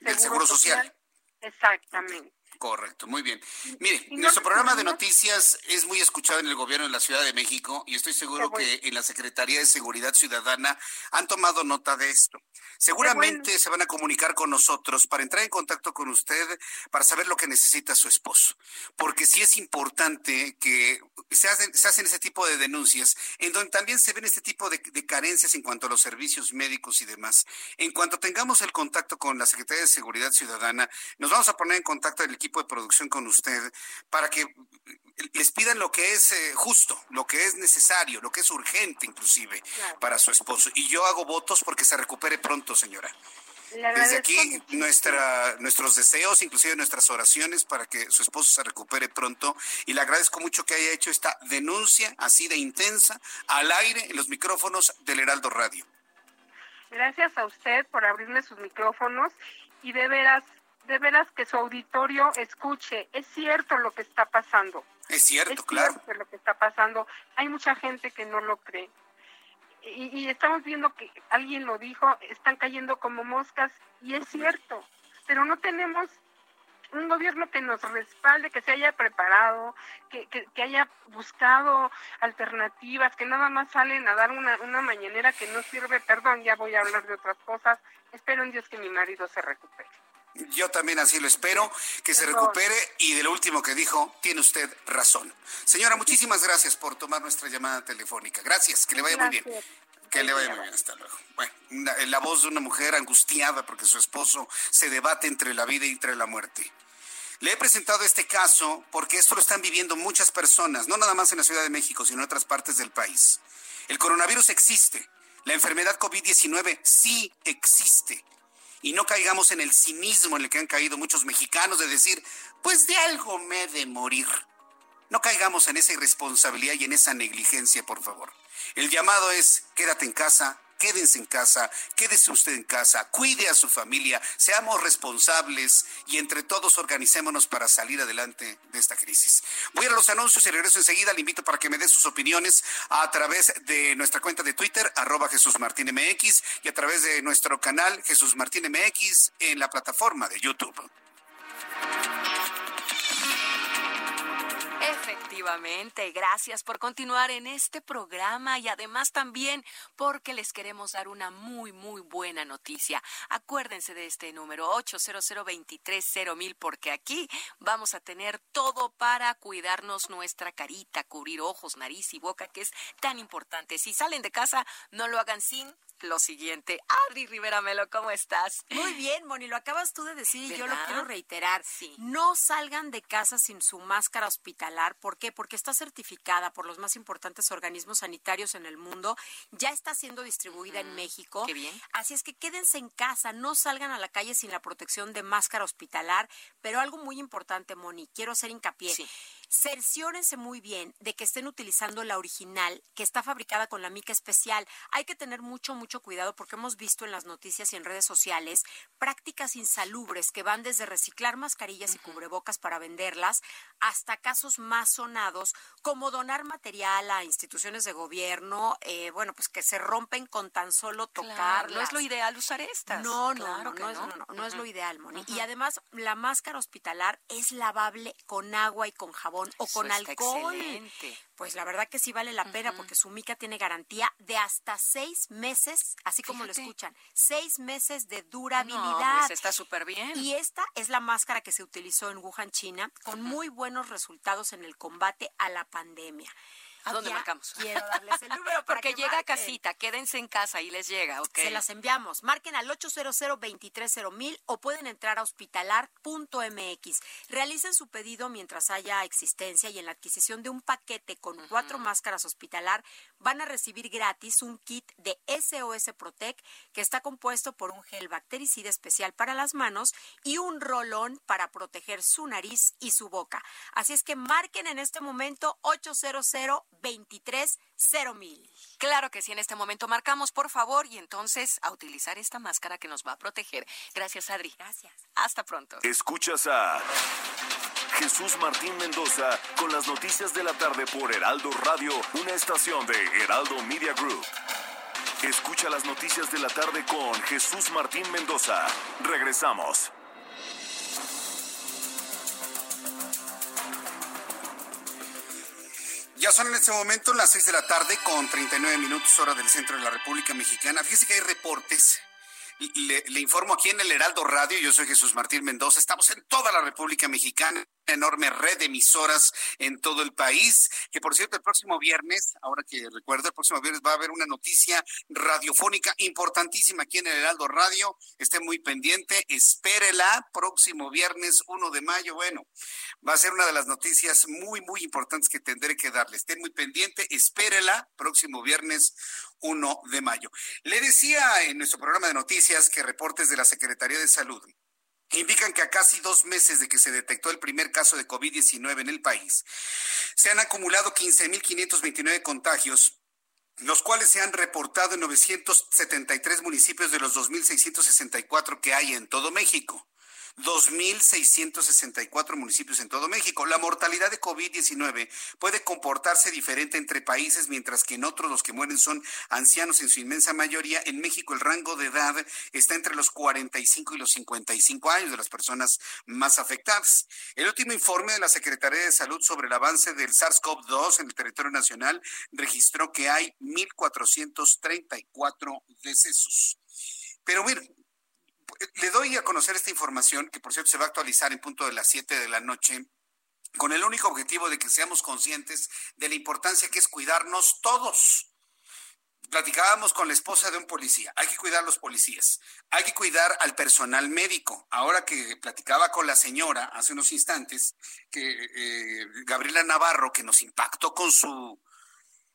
A: del Seguro, Social.
K: Exactamente.
A: Correcto, muy bien. Mire, nuestro programa de noticias es muy escuchado en el gobierno de la Ciudad de México y estoy seguro que en la Secretaría de Seguridad Ciudadana han tomado nota de esto. Seguramente se van a comunicar con nosotros para entrar en contacto con usted para saber lo que necesita su esposo. Porque sí es importante que se hacen, se hacen ese tipo de denuncias en donde también se ven este tipo de, de carencias en cuanto a los servicios médicos y demás. En cuanto tengamos el contacto con la Secretaría de Seguridad Ciudadana, nos vamos a poner en contacto el equipo de producción con usted para que les pidan lo que es eh, justo, lo que es necesario, lo que es urgente inclusive para su esposo. Y yo hago votos porque se recupere pronto, señora. Desde aquí nuestra, nuestros deseos, inclusive nuestras oraciones para que su esposo se recupere pronto. Y le agradezco mucho que haya hecho esta denuncia así de intensa al aire en los micrófonos del Heraldo Radio.
K: Gracias a usted por abrirle sus micrófonos y de veras de veras que su auditorio escuche, es cierto lo que está pasando.
A: Es cierto, claro.
K: Cierto lo que está pasando. Hay mucha gente que no lo cree. Y, y, estamos viendo que alguien lo dijo, están cayendo como moscas, y es cierto, pero no tenemos un gobierno que nos respalde, que se haya preparado, que, que, que, haya buscado alternativas, que nada más salen a dar una, una mañanera que no sirve, perdón, ya voy a hablar de otras cosas, espero en Dios que mi marido se recupere.
A: Yo también así lo espero, que se recupere y de lo último que dijo, tiene usted razón. Señora, muchísimas gracias por tomar nuestra llamada telefónica. Gracias, que le vaya muy bien. Que le vaya muy bien, hasta luego. Bueno, la voz de una mujer angustiada porque su esposo se debate entre la vida y entre la muerte. Le he presentado este caso porque esto lo están viviendo muchas personas, no nada más en la Ciudad de México, sino en otras partes del país. El coronavirus existe, la enfermedad COVID-19 sí existe y no caigamos en el cinismo en el que han caído muchos mexicanos de decir, pues de algo me he de morir. No caigamos en esa irresponsabilidad y en esa negligencia, por favor. El llamado es, quédate en casa, quédense en casa, quédese usted en casa, cuide a su familia, seamos responsables y entre todos organicémonos para salir adelante de esta crisis. Voy a los anuncios y regreso enseguida. Le invito para que me dé sus opiniones a través de nuestra cuenta de Twitter, arroba Jesús Martín MX, y a través de nuestro canal Jesús Martín MX en la plataforma de YouTube.
L: Efectivamente, gracias por continuar en este programa y además también porque les queremos dar una muy, muy buena noticia. Acuérdense de este número 800 mil porque aquí vamos a tener todo para cuidarnos nuestra carita, cubrir ojos, nariz y boca, que es tan importante. Si salen de casa, no lo hagan sin lo siguiente. Adri Rivera Melo, ¿cómo estás?
M: Muy bien, Moni, lo acabas tú de decir y yo lo quiero reiterar. Sí. No salgan de casa sin su máscara hospitalar. ¿Por qué? Porque está certificada por los más importantes organismos sanitarios en el mundo. Ya está siendo distribuida en México.
L: Qué bien.
M: Así es que quédense en casa, no salgan a la calle sin la protección de máscara hospitalar. Pero algo muy importante, Moni, quiero hacer hincapié. Sí cerciórense muy bien de que estén utilizando la original, que está fabricada con la mica especial. Hay que tener mucho, mucho cuidado porque hemos visto en las noticias y en redes sociales prácticas insalubres que van desde reciclar mascarillas y cubrebocas para venderlas hasta casos más sonados como donar material a instituciones de gobierno, eh, bueno, pues que se rompen con tan solo tocar.
L: no es lo ideal usar estas.
M: No, no, no, no, es, no, es lo ideal, Moni. Y además, la máscara hospitalar es lavable con agua y con jabón o con alcohol. Pues la verdad que sí vale la pena porque su mica tiene garantía de hasta seis meses, así como lo escuchan, seis meses de durabilidad.
L: pues está súper bien.
M: Y esta es la máscara que se utilizó en Wuhan, China, con muy buenos resultados en el combate a la pandemia.
L: ¿A dónde marcamos? *laughs*
M: Quiero darles el número
L: Porque llega a casita, quédense en casa y les llega, ¿ok?
M: Se las enviamos. Marquen al 800 mil o pueden entrar a hospitalar.mx. Realicen su pedido mientras haya existencia y en la adquisición de un paquete con cuatro máscaras hospitalar van a recibir gratis un kit de SOS Protec que está compuesto por un gel bactericida especial para las manos y un rolón para proteger su nariz y su boca. Así es que marquen en este momento 800 23 mil.
L: Claro que sí, en este momento marcamos, por favor, y entonces a utilizar esta máscara que nos va a proteger. Gracias, Adri.
M: Gracias.
L: Hasta pronto.
N: Escuchas a Jesús Martín Mendoza con las noticias de la tarde por Heraldo Radio, una estación de Heraldo Media Group. Escucha las noticias de la tarde con Jesús Martín Mendoza. Regresamos.
A: Ya son en este momento las 6 de la tarde con 39 minutos hora del centro de la República Mexicana. Fíjese que hay reportes. Le, le informo aquí en el Heraldo Radio, yo soy Jesús Martín Mendoza, estamos en toda la República Mexicana enorme red de emisoras en todo el país, que por cierto el próximo viernes, ahora que recuerdo, el próximo viernes va a haber una noticia radiofónica importantísima aquí en el Heraldo Radio, esté muy pendiente, espérela, próximo viernes 1 de mayo, bueno, va a ser una de las noticias muy, muy importantes que tendré que darle, esté muy pendiente, espérela, próximo viernes 1 de mayo. Le decía en nuestro programa de noticias que reportes de la Secretaría de Salud indican que a casi dos meses de que se detectó el primer caso de COVID-19 en el país, se han acumulado 15.529 contagios los cuales se han reportado en 973 municipios de los 2.664 que hay en todo México. 2.664 municipios en todo México. La mortalidad de COVID-19 puede comportarse diferente entre países, mientras que en otros los que mueren son ancianos en su inmensa mayoría. En México el rango de edad está entre los 45 y los 55 años de las personas más afectadas. El último informe de la Secretaría de Salud sobre el avance del SARS-CoV-2 en el territorio nacional registró que hay 1.434 decesos. Pero miren, le doy a conocer esta información, que por cierto se va a actualizar en punto de las 7 de la noche, con el único objetivo de que seamos conscientes de la importancia que es cuidarnos todos. Platicábamos con la esposa de un policía, hay que cuidar a los policías, hay que cuidar al personal médico. Ahora que platicaba con la señora hace unos instantes, que eh, Gabriela Navarro, que nos impactó con su,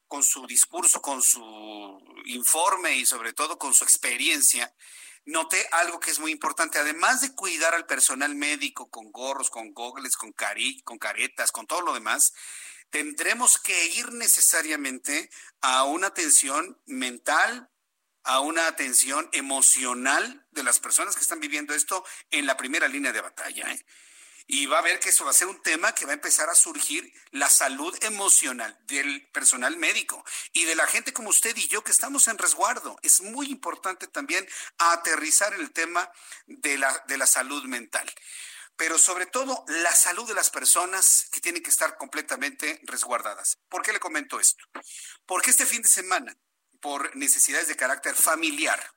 A: con su discurso, con su informe y sobre todo con su experiencia, noté algo que es muy importante. Además de cuidar al personal médico con gorros, con gogles, con, cari con caretas, con todo lo demás, tendremos que ir necesariamente a una atención mental, a una atención emocional de las personas que están viviendo esto en la primera línea de batalla. ¿eh? Y va a ver que eso va a ser un tema que va a empezar a surgir la salud emocional del personal médico y de la gente como usted y yo que estamos en resguardo. Es muy importante también aterrizar el tema de la, de la salud mental pero sobre todo la salud de las personas que tienen que estar completamente resguardadas. ¿Por qué le comento esto? Porque este fin de semana, por necesidades de carácter familiar,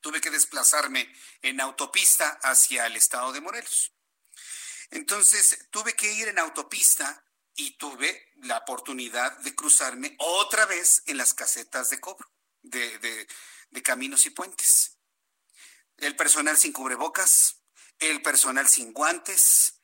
A: tuve que desplazarme en autopista hacia el estado de Morelos. Entonces tuve que ir en autopista y tuve la oportunidad de cruzarme otra vez en las casetas de cobro, de, caminos y puentes. El personal sin cubrebocas, el personal sin guantes,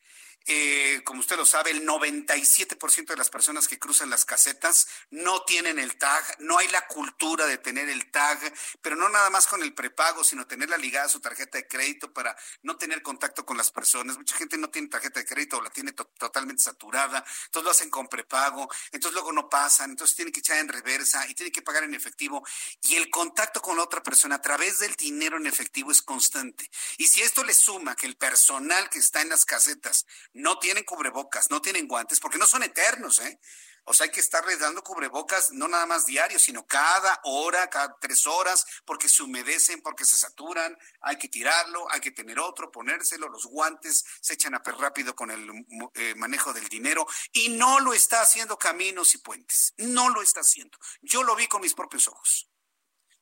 A: eh, como usted lo sabe, el 97% de las personas que cruzan las casetas no tienen el tag, no hay la cultura de tener el tag, pero no nada más con el prepago, sino tenerla ligada a su tarjeta de crédito para no tener contacto con las personas. Mucha gente no tiene tarjeta de crédito o la tiene totalmente saturada, entonces lo hacen con prepago, entonces luego no pasan, entonces tienen que echar en reversa y tienen que pagar en efectivo. Y el contacto con la otra persona a través del dinero en efectivo es constante. Y si esto le suma que el personal que está en las casetas no tienen cubrebocas, no tienen guantes, porque no son eternos, ¿eh? O sea, hay que estarles dando cubrebocas no nada más diario, sino cada hora, cada tres horas, porque se humedecen, porque se saturan, hay que tirarlo, hay que tener otro, ponérselo, los guantes se echan a per rápido con el eh, manejo del dinero y no lo está haciendo Caminos y Puentes, no lo está haciendo. Yo lo vi con mis propios ojos.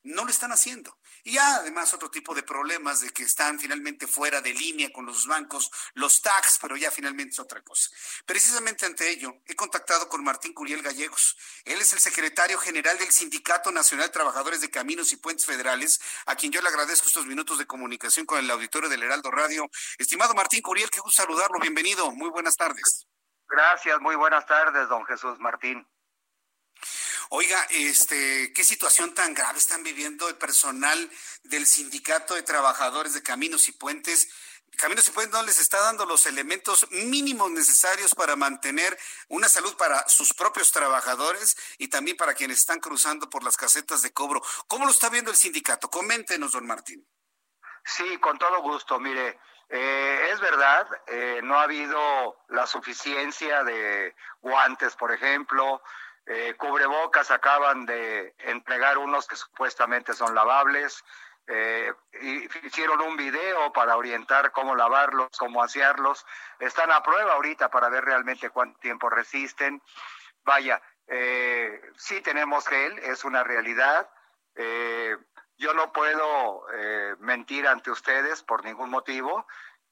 A: No lo están haciendo. Y ya además otro tipo de problemas de que están finalmente fuera de línea con los bancos, los tax, pero ya finalmente es otra cosa. Precisamente ante ello, he contactado con Martín Curiel Gallegos. Él es el secretario general del Sindicato Nacional de Trabajadores de Caminos y Puentes Federales, a quien yo le agradezco estos minutos de comunicación con el auditorio del Heraldo Radio. Estimado Martín Curiel, qué gusto saludarlo. Bienvenido. Muy buenas tardes.
O: Gracias, muy buenas tardes, don Jesús Martín.
A: Oiga, este, ¿qué situación tan grave están viviendo el personal del Sindicato de Trabajadores de Caminos y Puentes? Caminos y Puentes no les está dando los elementos mínimos necesarios para mantener una salud para sus propios trabajadores y también para quienes están cruzando por las casetas de cobro. ¿Cómo lo está viendo el sindicato? Coméntenos, don Martín.
O: Sí, con todo gusto. Mire, eh, es verdad, eh, no ha habido la suficiencia de guantes, por ejemplo, eh, cubrebocas acaban de entregar unos que supuestamente son lavables. Eh, hicieron un video para orientar cómo lavarlos, cómo asearlos. Están a prueba ahorita para ver realmente cuánto tiempo resisten. Vaya, eh, sí tenemos gel, es una realidad. Eh, yo no puedo mentir ante ustedes por ningún motivo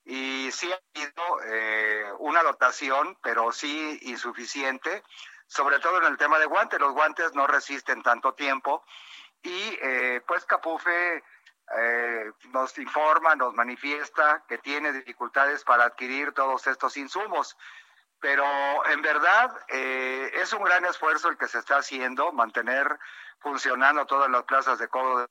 O: y sí ha habido una dotación, pero sí insuficiente sobre todo en el tema de guantes. Los guantes no resisten tanto tiempo y eh, pues Capufe eh, nos informa, nos manifiesta que tiene dificultades para adquirir todos estos insumos. Pero en verdad eh, es un gran esfuerzo el que se está haciendo, mantener funcionando todas las plazas de cobro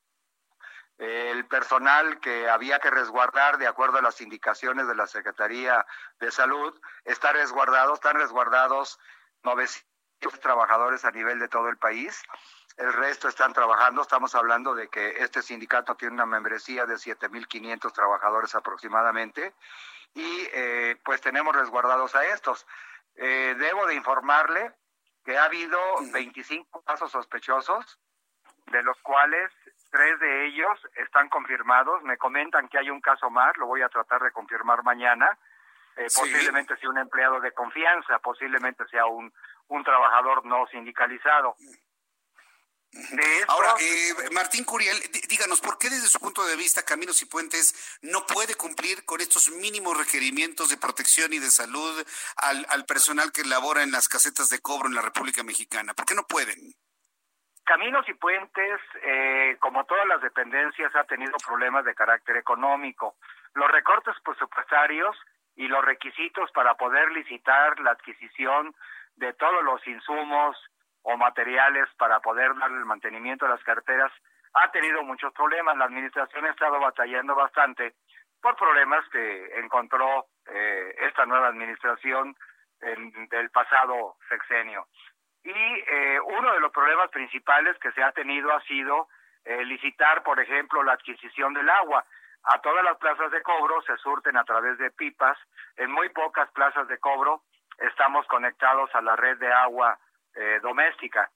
O: el personal que había que resguardar de acuerdo a las indicaciones de la Secretaría de Salud está resguardado, están resguardados 900 trabajadores a nivel de todo el país. El resto están trabajando. Estamos hablando de que este sindicato tiene una membresía de 7.500 trabajadores aproximadamente y eh, pues tenemos resguardados a estos. Eh, debo de informarle que ha habido 25 casos sospechosos, de los cuales tres de ellos están confirmados. Me comentan que hay un caso más, lo voy a tratar de confirmar mañana. Eh, posiblemente sea un empleado de confianza, posiblemente sea un, un trabajador no sindicalizado.
A: Ahora, eh, Martín Curiel, díganos, ¿por qué desde su punto de vista Caminos y Puentes no puede cumplir con estos mínimos requerimientos de protección y de salud al, al personal que labora en las casetas de cobro en la República Mexicana? ¿Por qué no pueden?
O: Caminos y Puentes, eh, como todas las dependencias, ha tenido problemas de carácter económico. Los recortes presupuestarios y los requisitos para poder licitar la adquisición de todos los insumos o materiales para poder dar el mantenimiento de las carteras ha tenido muchos problemas. La administración ha estado batallando bastante por problemas que encontró eh, esta nueva administración del pasado sexenio. Y eh, uno de los problemas principales que se ha tenido ha sido eh, licitar, por ejemplo, la adquisición del agua. A todas las plazas de cobro se surten a través de pipas. En muy pocas plazas de cobro estamos conectados a la red de agua eh, doméstica.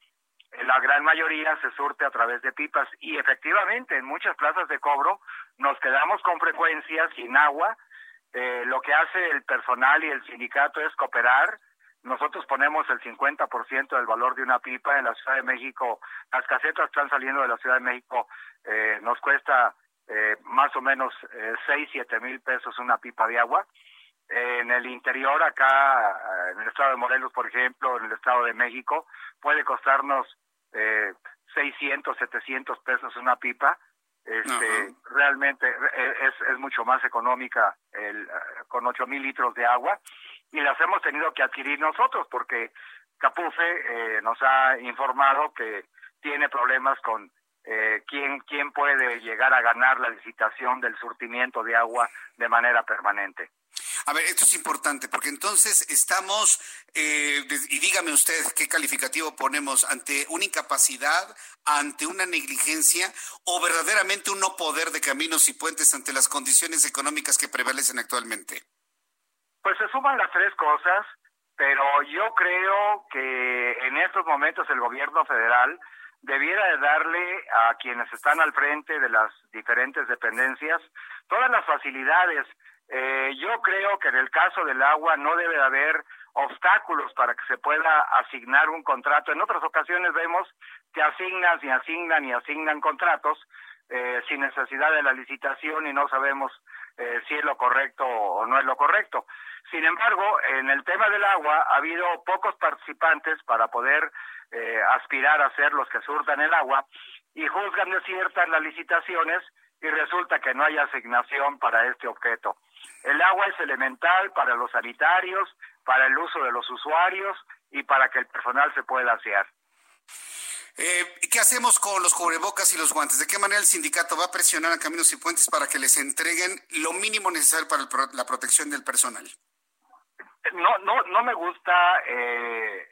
O: La gran mayoría se surte a través de pipas y efectivamente en muchas plazas de cobro nos quedamos con frecuencia sin agua. Eh, lo que hace el personal y el sindicato es cooperar. Nosotros ponemos el 50% del valor de una pipa en la Ciudad de México. Las casetas están saliendo de la Ciudad de México. Eh, nos cuesta más o menos eh, 6, 7 mil pesos una pipa de agua en el interior, acá en el estado de Morelos, por ejemplo, en el estado de México, puede costarnos eh, 600, 700 pesos una pipa. Este, realmente eh, es, es, mucho más económica el, eh, con ocho mil litros de agua. Y las hemos tenido que adquirir nosotros porque Capufe eh, nos ha informado que tiene problemas con eh, quién, quién puede llegar a ganar la licitación del surtimiento de agua de manera permanente.
A: A ver, esto es importante porque entonces estamos, eh, y dígame usted qué calificativo ponemos ante una incapacidad, ante una negligencia o verdaderamente un no poder de caminos y puentes ante las condiciones económicas que prevalecen actualmente.
O: Pues se suman las tres cosas, pero yo creo que en estos momentos el gobierno federal debiera de darle a quienes están al frente de las diferentes dependencias todas las facilidades. Eh, yo creo que en el caso del agua no debe de haber obstáculos para que se pueda asignar un contrato. En otras ocasiones vemos que asignan y asignan y asignan contratos eh, sin necesidad de la licitación y no sabemos eh, si es lo correcto o no es lo correcto. Sin embargo, en el tema del agua ha habido pocos participantes para poder eh, aspirar a ser los que surtan el agua y juzgan desiertas las licitaciones y resulta que no hay asignación para este objeto. El agua es elemental para los sanitarios, para el uso de los usuarios y para que el personal se pueda asear.
A: Eh, ¿Qué hacemos con los cubrebocas y los guantes? ¿De qué manera el sindicato va a presionar a Caminos y Puentes para que les entreguen lo mínimo necesario para la protección del personal?
O: No, no, no me gusta eh,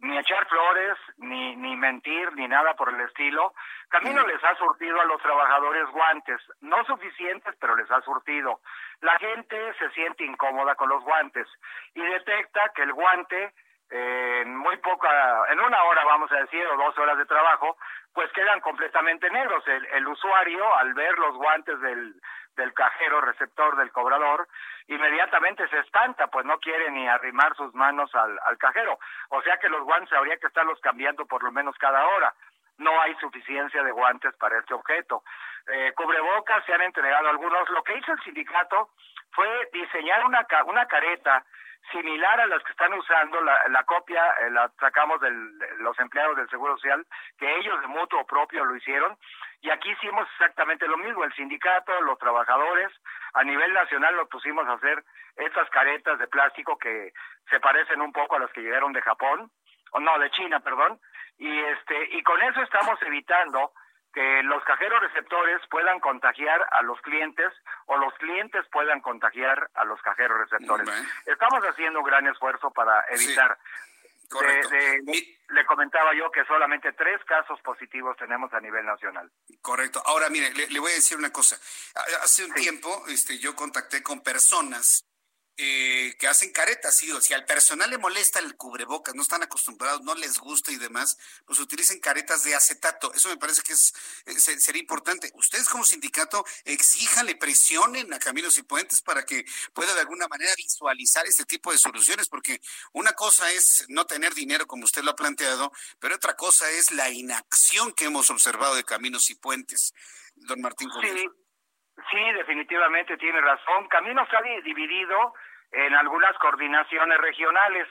O: ni echar flores, ni, ni mentir, ni nada por el estilo. Camino les ha surtido a los trabajadores guantes, no suficientes, pero les ha surtido. La gente se siente incómoda con los guantes y detecta que el guante en muy poca, en una hora vamos a decir, o dos horas de trabajo, pues quedan completamente negros. El, el usuario, al ver los guantes del, del cajero receptor del cobrador, inmediatamente se espanta, pues no quiere ni arrimar sus manos al, al cajero. O sea que los guantes habría que estarlos cambiando por lo menos cada hora. No hay suficiencia de guantes para este objeto. Eh, cubrebocas se han entregado algunos. Lo que hizo el sindicato fue diseñar una, una careta similar a las que están usando, la, copia eh, la sacamos de los empleados del Seguro Social, que ellos de mutuo propio lo hicieron, y aquí hicimos exactamente lo mismo, el sindicato, los trabajadores, a nivel nacional nos pusimos a hacer estas caretas de plástico que se parecen un poco a las que llegaron de Japón, o no, de China, perdón, y este, y con eso estamos evitando que los cajeros receptores puedan contagiar a los clientes o los clientes puedan contagiar a los cajeros receptores. Estamos haciendo un gran esfuerzo para evitar. le comentaba yo que solamente tres casos positivos tenemos a nivel nacional.
A: Correcto. Ahora, mire, le, voy a decir una cosa. Hace un tiempo este, yo contacté con personas eh, que hacen caretas, sí, o si al personal le molesta el cubrebocas, no están acostumbrados, no les gusta y demás, pues utilicen caretas de acetato. Eso me parece que es eh, sería importante. Ustedes como sindicato exíjanle, presionen a Caminos y Puentes para que pueda de alguna manera visualizar este tipo de soluciones, porque una cosa es no tener dinero como usted lo ha planteado, pero otra cosa es la inacción que hemos observado de Caminos y Puentes. Don Martín.
O: Sí, sí, definitivamente tiene razón. Caminos ha dividido en algunas coordinaciones regionales.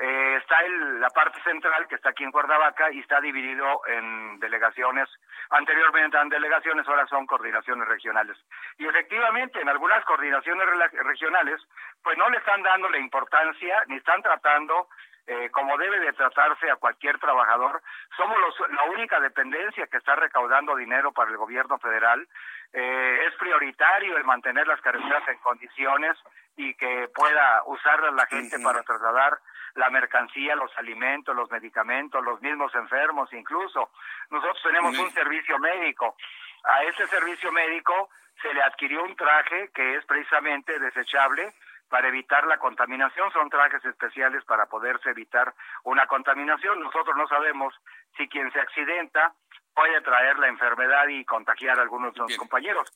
O: Eh, está el, la parte central que está aquí en Cuernavaca y está dividido en delegaciones, anteriormente eran delegaciones, ahora son coordinaciones regionales. Y efectivamente, en algunas coordinaciones regionales, pues no le están dando la importancia ni están tratando eh, como debe de tratarse a cualquier trabajador. Somos los, la única dependencia que está recaudando dinero para el gobierno federal. Eh, es prioritario el mantener las carreteras en condiciones y que pueda usarlas la gente para trasladar la mercancía, los alimentos, los medicamentos, los mismos enfermos incluso. Nosotros tenemos un servicio médico. A ese servicio médico se le adquirió un traje que es precisamente desechable para evitar la contaminación. Son trajes especiales para poderse evitar una contaminación. Nosotros no sabemos si quien se accidenta puede traer la enfermedad y contagiar a algunos de los compañeros.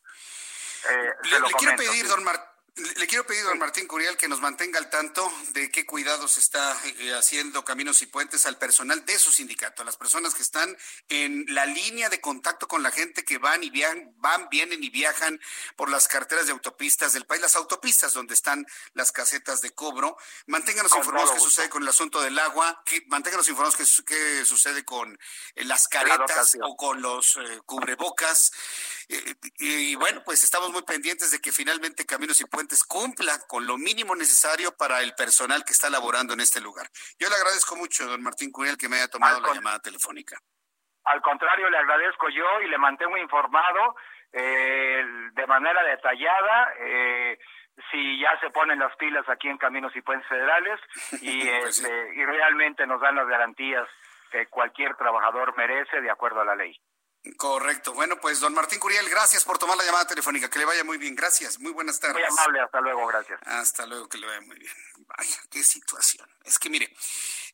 A: Eh, le, quiero pedir, don, Le quiero pedir, don Martín Curiel, que nos mantenga al tanto de qué cuidados está eh, haciendo Caminos y Puentes al personal de su sindicato, a las personas que están en la línea de contacto con la gente que van y viajan, van, vienen y viajan por las carreteras de autopistas del país, las autopistas donde están las casetas de cobro. Manténganos informados qué sucede con el asunto del agua, que, manténganos informados qué, sucede con eh, las caretas o con los eh, cubrebocas. Y bueno, pues estamos muy pendientes de que finalmente Caminos y Puentes cumpla con lo mínimo necesario para el personal que está laborando en este lugar. Yo le agradezco mucho, don Martín Curiel, que me haya tomado la llamada telefónica.
O: Al contrario, le agradezco yo y le mantengo informado eh, de manera detallada. Eh, si ya se ponen las pilas aquí en Caminos y Puentes Federales *laughs* y, pues este, y realmente nos dan las garantías que cualquier trabajador merece de acuerdo a la ley.
A: Correcto. Bueno, pues don Martín Curiel, gracias por tomar la llamada telefónica. Que le vaya muy bien. Gracias. Muy buenas tardes.
O: Muy amable. Hasta luego. Gracias.
A: Hasta luego. Que le vaya muy bien. Vaya, qué situación. Es que mire,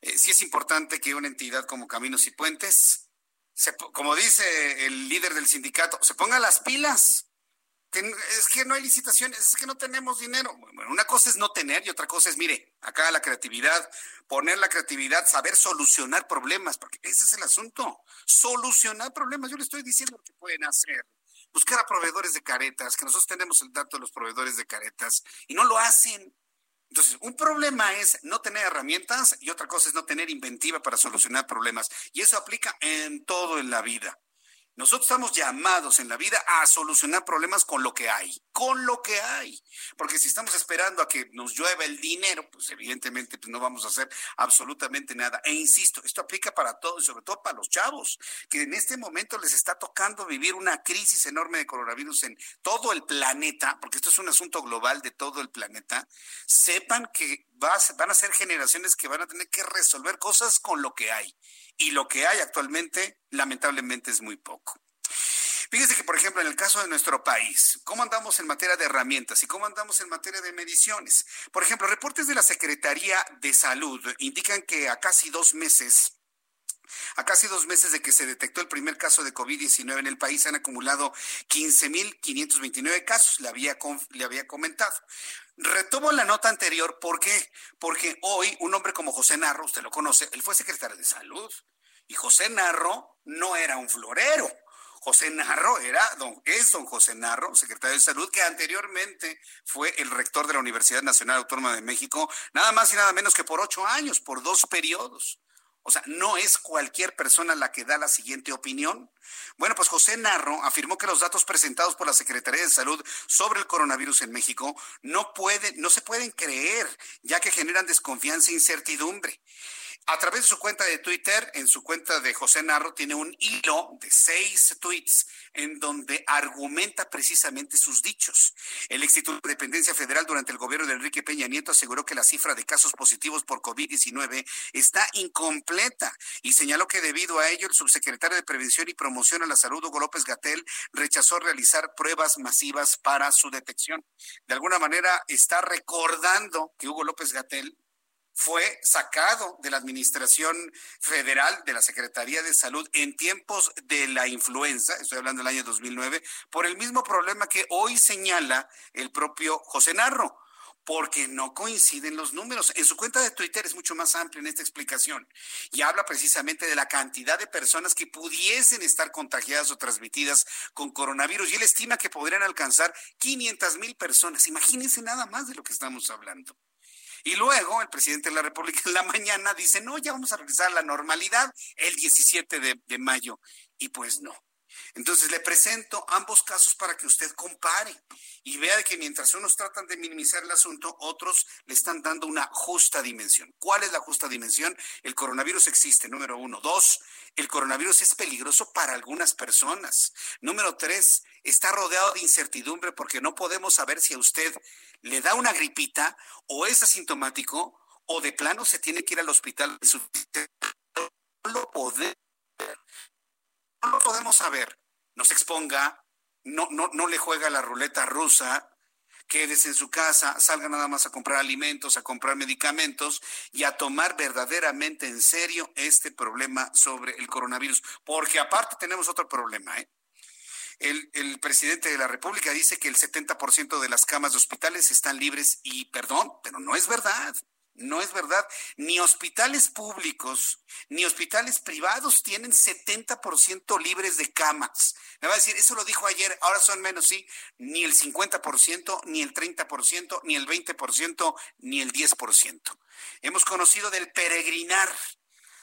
A: eh, sí es importante que una entidad como Caminos y Puentes, se, como dice el líder del sindicato, se ponga las pilas es que no hay licitaciones, es que no tenemos dinero. Bueno, una cosa es no tener y otra cosa es, mire, acá la creatividad, poner la creatividad, saber solucionar problemas, porque ese es el asunto, solucionar problemas. Yo le estoy diciendo lo que pueden hacer. Buscar a proveedores de caretas, que nosotros tenemos el dato de los proveedores de caretas y no lo hacen. Entonces, un problema es no tener herramientas y otra cosa es no tener inventiva para solucionar problemas. Y eso aplica en todo en la vida. Nosotros estamos llamados en la vida a solucionar problemas con lo que hay, con lo que hay. Porque si estamos esperando a que nos llueva el dinero, pues evidentemente pues no vamos a hacer absolutamente nada. E insisto, esto aplica para todos y sobre todo para los chavos, que en este momento les está tocando vivir una crisis enorme de coronavirus en todo el planeta, porque esto es un asunto global de todo el planeta. Sepan que van a ser generaciones que van a tener que resolver cosas con lo que hay y lo que hay actualmente lamentablemente es muy poco. Fíjese que, por ejemplo, en el caso de nuestro país, ¿cómo andamos en materia de herramientas y cómo andamos en materia de mediciones? Por ejemplo, reportes de la Secretaría de Salud indican que a casi dos meses a casi dos meses de que se detectó el primer caso de COVID-19 en el país, han acumulado 15.529 casos, le había, le había comentado. Retomo la nota anterior, ¿por qué? Porque hoy un hombre como José Narro, usted lo conoce, él fue secretario de salud y José Narro no era un florero. José Narro era, don, es don José Narro, secretario de Salud, que anteriormente fue el rector de la Universidad Nacional Autónoma de México, nada más y nada menos que por ocho años, por dos periodos. O sea, no es cualquier persona la que da la siguiente opinión. Bueno, pues José Narro afirmó que los datos presentados por la Secretaría de Salud sobre el coronavirus en México no pueden, no se pueden creer, ya que generan desconfianza e incertidumbre. A través de su cuenta de Twitter, en su cuenta de José Narro, tiene un hilo de seis tweets en donde argumenta precisamente sus dichos. El Instituto de Dependencia Federal durante el gobierno de Enrique Peña Nieto aseguró que la cifra de casos positivos por COVID-19 está incompleta y señaló que debido a ello el subsecretario de Prevención y Promoción a la Salud, Hugo López Gatel, rechazó realizar pruebas masivas para su detección. De alguna manera está recordando que Hugo López Gatel fue sacado de la Administración Federal de la Secretaría de Salud en tiempos de la influenza, estoy hablando del año 2009, por el mismo problema que hoy señala el propio José Narro porque no coinciden los números. En su cuenta de Twitter es mucho más amplia en esta explicación y habla precisamente de la cantidad de personas que pudiesen estar contagiadas o transmitidas con coronavirus y él estima que podrían alcanzar 500 mil personas. Imagínense nada más de lo que estamos hablando. Y luego el presidente de la República en la mañana dice, no, ya vamos a regresar a la normalidad el 17 de, de mayo. Y pues no. Entonces le presento ambos casos para que usted compare y vea que mientras unos tratan de minimizar el asunto, otros le están dando una justa dimensión. ¿Cuál es la justa dimensión? El coronavirus existe, número uno. Dos, el coronavirus es peligroso para algunas personas. Número tres, está rodeado de incertidumbre porque no podemos saber si a usted le da una gripita o es asintomático o de plano se tiene que ir al hospital. No lo no lo podemos saber. No se exponga, no, no, no le juega la ruleta rusa, quédese en su casa, salga nada más a comprar alimentos, a comprar medicamentos y a tomar verdaderamente en serio este problema sobre el coronavirus. Porque aparte tenemos otro problema, ¿eh? El, el presidente de la República dice que el 70% de las camas de hospitales están libres y perdón, pero no es verdad. No es verdad. Ni hospitales públicos ni hospitales privados tienen 70% libres de camas. Me va a decir, eso lo dijo ayer, ahora son menos, sí. Ni el 50%, ni el 30%, ni el 20%, ni el 10%. Hemos conocido del peregrinar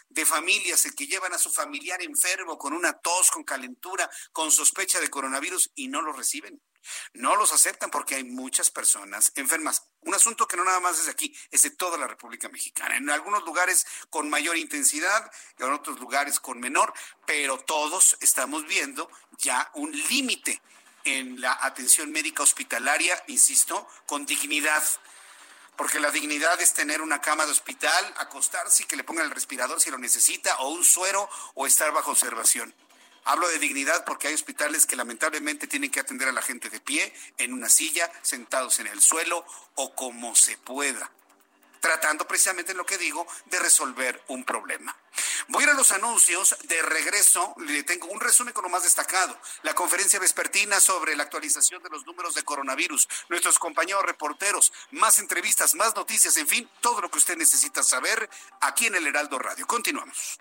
A: de familias que llevan a su familiar enfermo con una tos, con calentura, con sospecha de coronavirus y no lo reciben. No los aceptan porque hay muchas personas enfermas. Un asunto que no nada más es aquí, es de toda la República Mexicana. En algunos lugares con mayor intensidad, en otros lugares con menor, pero todos estamos viendo ya un límite en la atención médica hospitalaria, insisto, con dignidad. Porque la dignidad es tener una cama de hospital, acostarse y que le pongan el respirador si lo necesita, o un suero, o estar bajo observación. Hablo de dignidad porque hay hospitales que lamentablemente tienen que atender a la gente de pie, en una silla, sentados en el suelo o como se pueda tratando precisamente lo que digo de resolver un problema. Voy a ir a los anuncios. De regreso, le tengo un resumen con lo más destacado. La conferencia vespertina sobre la actualización de los números de coronavirus. Nuestros compañeros reporteros, más entrevistas, más noticias, en fin, todo lo que usted necesita saber aquí en el Heraldo Radio. Continuamos.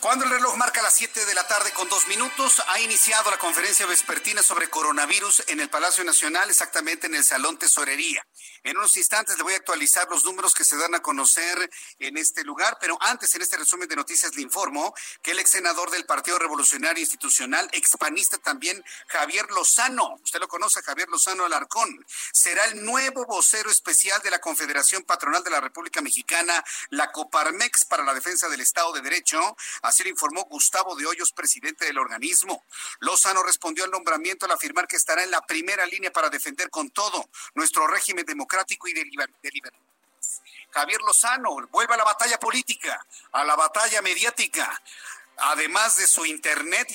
A: Cuando el reloj marca las 7 de la tarde con dos minutos, ha iniciado la conferencia vespertina sobre coronavirus en el Palacio Nacional, exactamente en el Salón Tesorería. En unos instantes le voy a actualizar los números que se dan a conocer en este lugar, pero antes en este resumen de noticias le informo que el ex senador del Partido Revolucionario Institucional, expanista también, Javier Lozano, usted lo conoce, Javier Lozano Alarcón, será el nuevo vocero especial de la Confederación Patronal de la República Mexicana, la Coparmex, para la defensa del Estado de Derecho Así lo informó Gustavo de Hoyos, presidente del organismo. Lozano respondió al nombramiento al afirmar que estará en la primera línea para defender con todo nuestro régimen democrático y de, libertad. Javier Lozano vuelve a la batalla política, a la batalla mediática además de su internet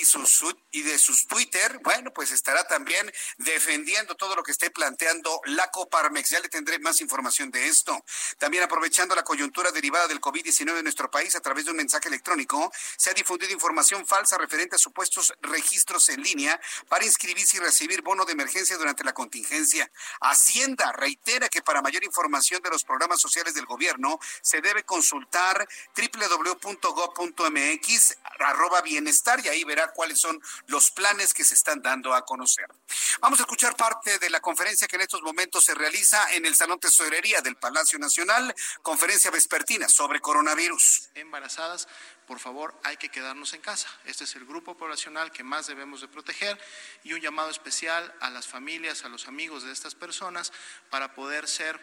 A: y, de sus Twitter, bueno, pues estará también defendiendo todo lo que esté planteando la Coparmex. Ya le tendré más información de esto. También aprovechando la coyuntura derivada del COVID-19 en nuestro país a través de un mensaje electrónico, se ha difundido información falsa referente a supuestos registros en línea para inscribirse y recibir bono de emergencia durante la contingencia. Hacienda reitera que para mayor información de los programas sociales del gobierno se debe consultar www.gov.mx arroba bienestar y ahí verá cuáles son los planes que se están dando a conocer. Vamos a escuchar parte de la conferencia que en estos momentos se realiza en el Salón Tesorería del Palacio Nacional, conferencia vespertina sobre coronavirus.
P: Embarazadas, por favor, hay que quedarnos en casa. Este es el grupo poblacional que más debemos de proteger y un llamado especial a las familias, a los amigos de estas personas para poder ser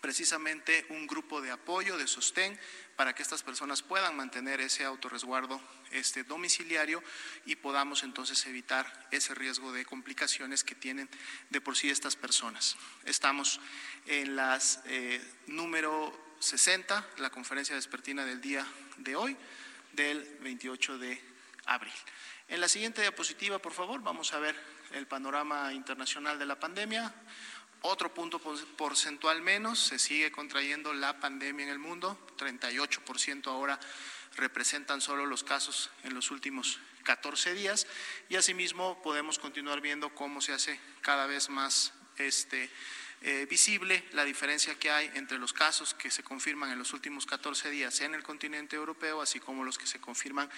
P: precisamente un grupo de apoyo, de sostén, para que estas personas puedan mantener ese autorresguardo este, domiciliario y podamos entonces evitar ese riesgo de complicaciones que tienen de por sí estas personas. Estamos en las eh, número 60, la conferencia vespertina del día de hoy, del 28 de abril. En la siguiente diapositiva, por favor, vamos a ver el panorama internacional de la pandemia. Otro punto porcentual menos, se sigue contrayendo la pandemia en el mundo, 38% ahora representan solo los casos en los últimos 14 días y asimismo podemos continuar viendo cómo se hace cada vez más este, eh, visible la diferencia que hay entre los casos que se confirman en los últimos 14 días en el continente europeo, así como los que se confirman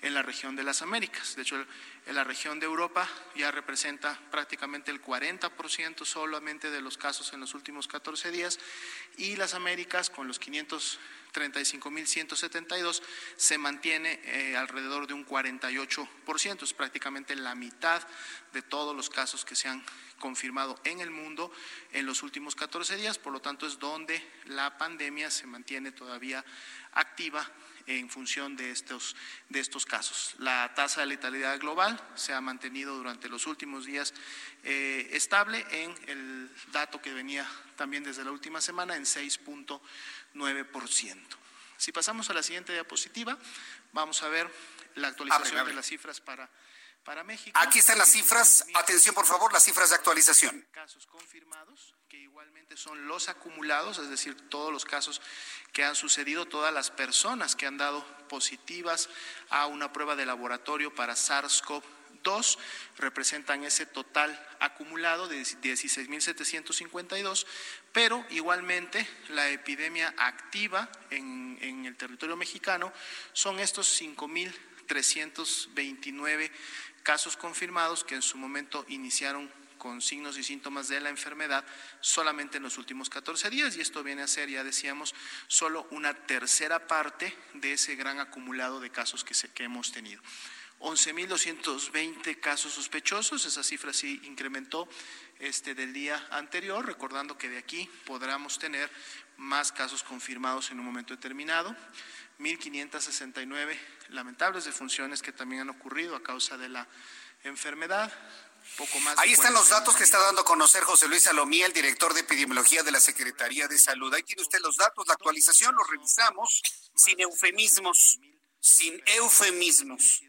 P: en la región de las Américas. De hecho, en la región de Europa ya representa prácticamente el 40% solamente de los casos en los últimos 14 días y las Américas con los 535.172 se mantiene eh, alrededor de un 48%, es prácticamente la mitad de todos los casos que se han confirmado en el mundo en los últimos 14 días, por lo tanto es donde la pandemia se mantiene todavía activa en función de estos, de estos casos. La tasa de letalidad global se ha mantenido durante los últimos días eh, estable en el dato que venía también desde la última semana en 6.9%. Si pasamos a la siguiente diapositiva, vamos a ver la actualización de las cifras para para México.
A: Aquí están las cifras. Atención, por favor, las cifras de actualización.
P: Casos confirmados, que igualmente son los acumulados, es decir, todos los casos que han sucedido, todas las personas que han dado positivas a una prueba de laboratorio para SARS-CoV-2 representan ese total acumulado de 16.752, pero igualmente la epidemia activa en, en el territorio mexicano son estos 5.329 casos confirmados que en su momento iniciaron con signos y síntomas de la enfermedad solamente en los últimos 14 días y esto viene a ser, ya decíamos, solo una tercera parte de ese gran acumulado de casos que, se, que hemos tenido. 11.220 casos sospechosos, esa cifra sí incrementó este del día anterior, recordando que de aquí podremos tener más casos confirmados en un momento determinado. 1.569 lamentables defunciones que también han ocurrido a causa de la enfermedad. Poco más
A: Ahí están los datos que está dando a conocer José Luis Salomí, el director de epidemiología de la Secretaría de Salud. Ahí tiene usted los datos, la actualización, los revisamos sin eufemismos, sin eufemismos.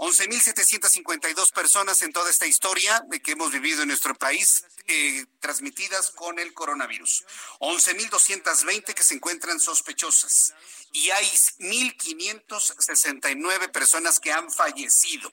A: 11.752 personas en toda esta historia de que hemos vivido en nuestro país eh, transmitidas con el coronavirus. 11.220 que se encuentran sospechosas y hay 1.569 personas que han fallecido.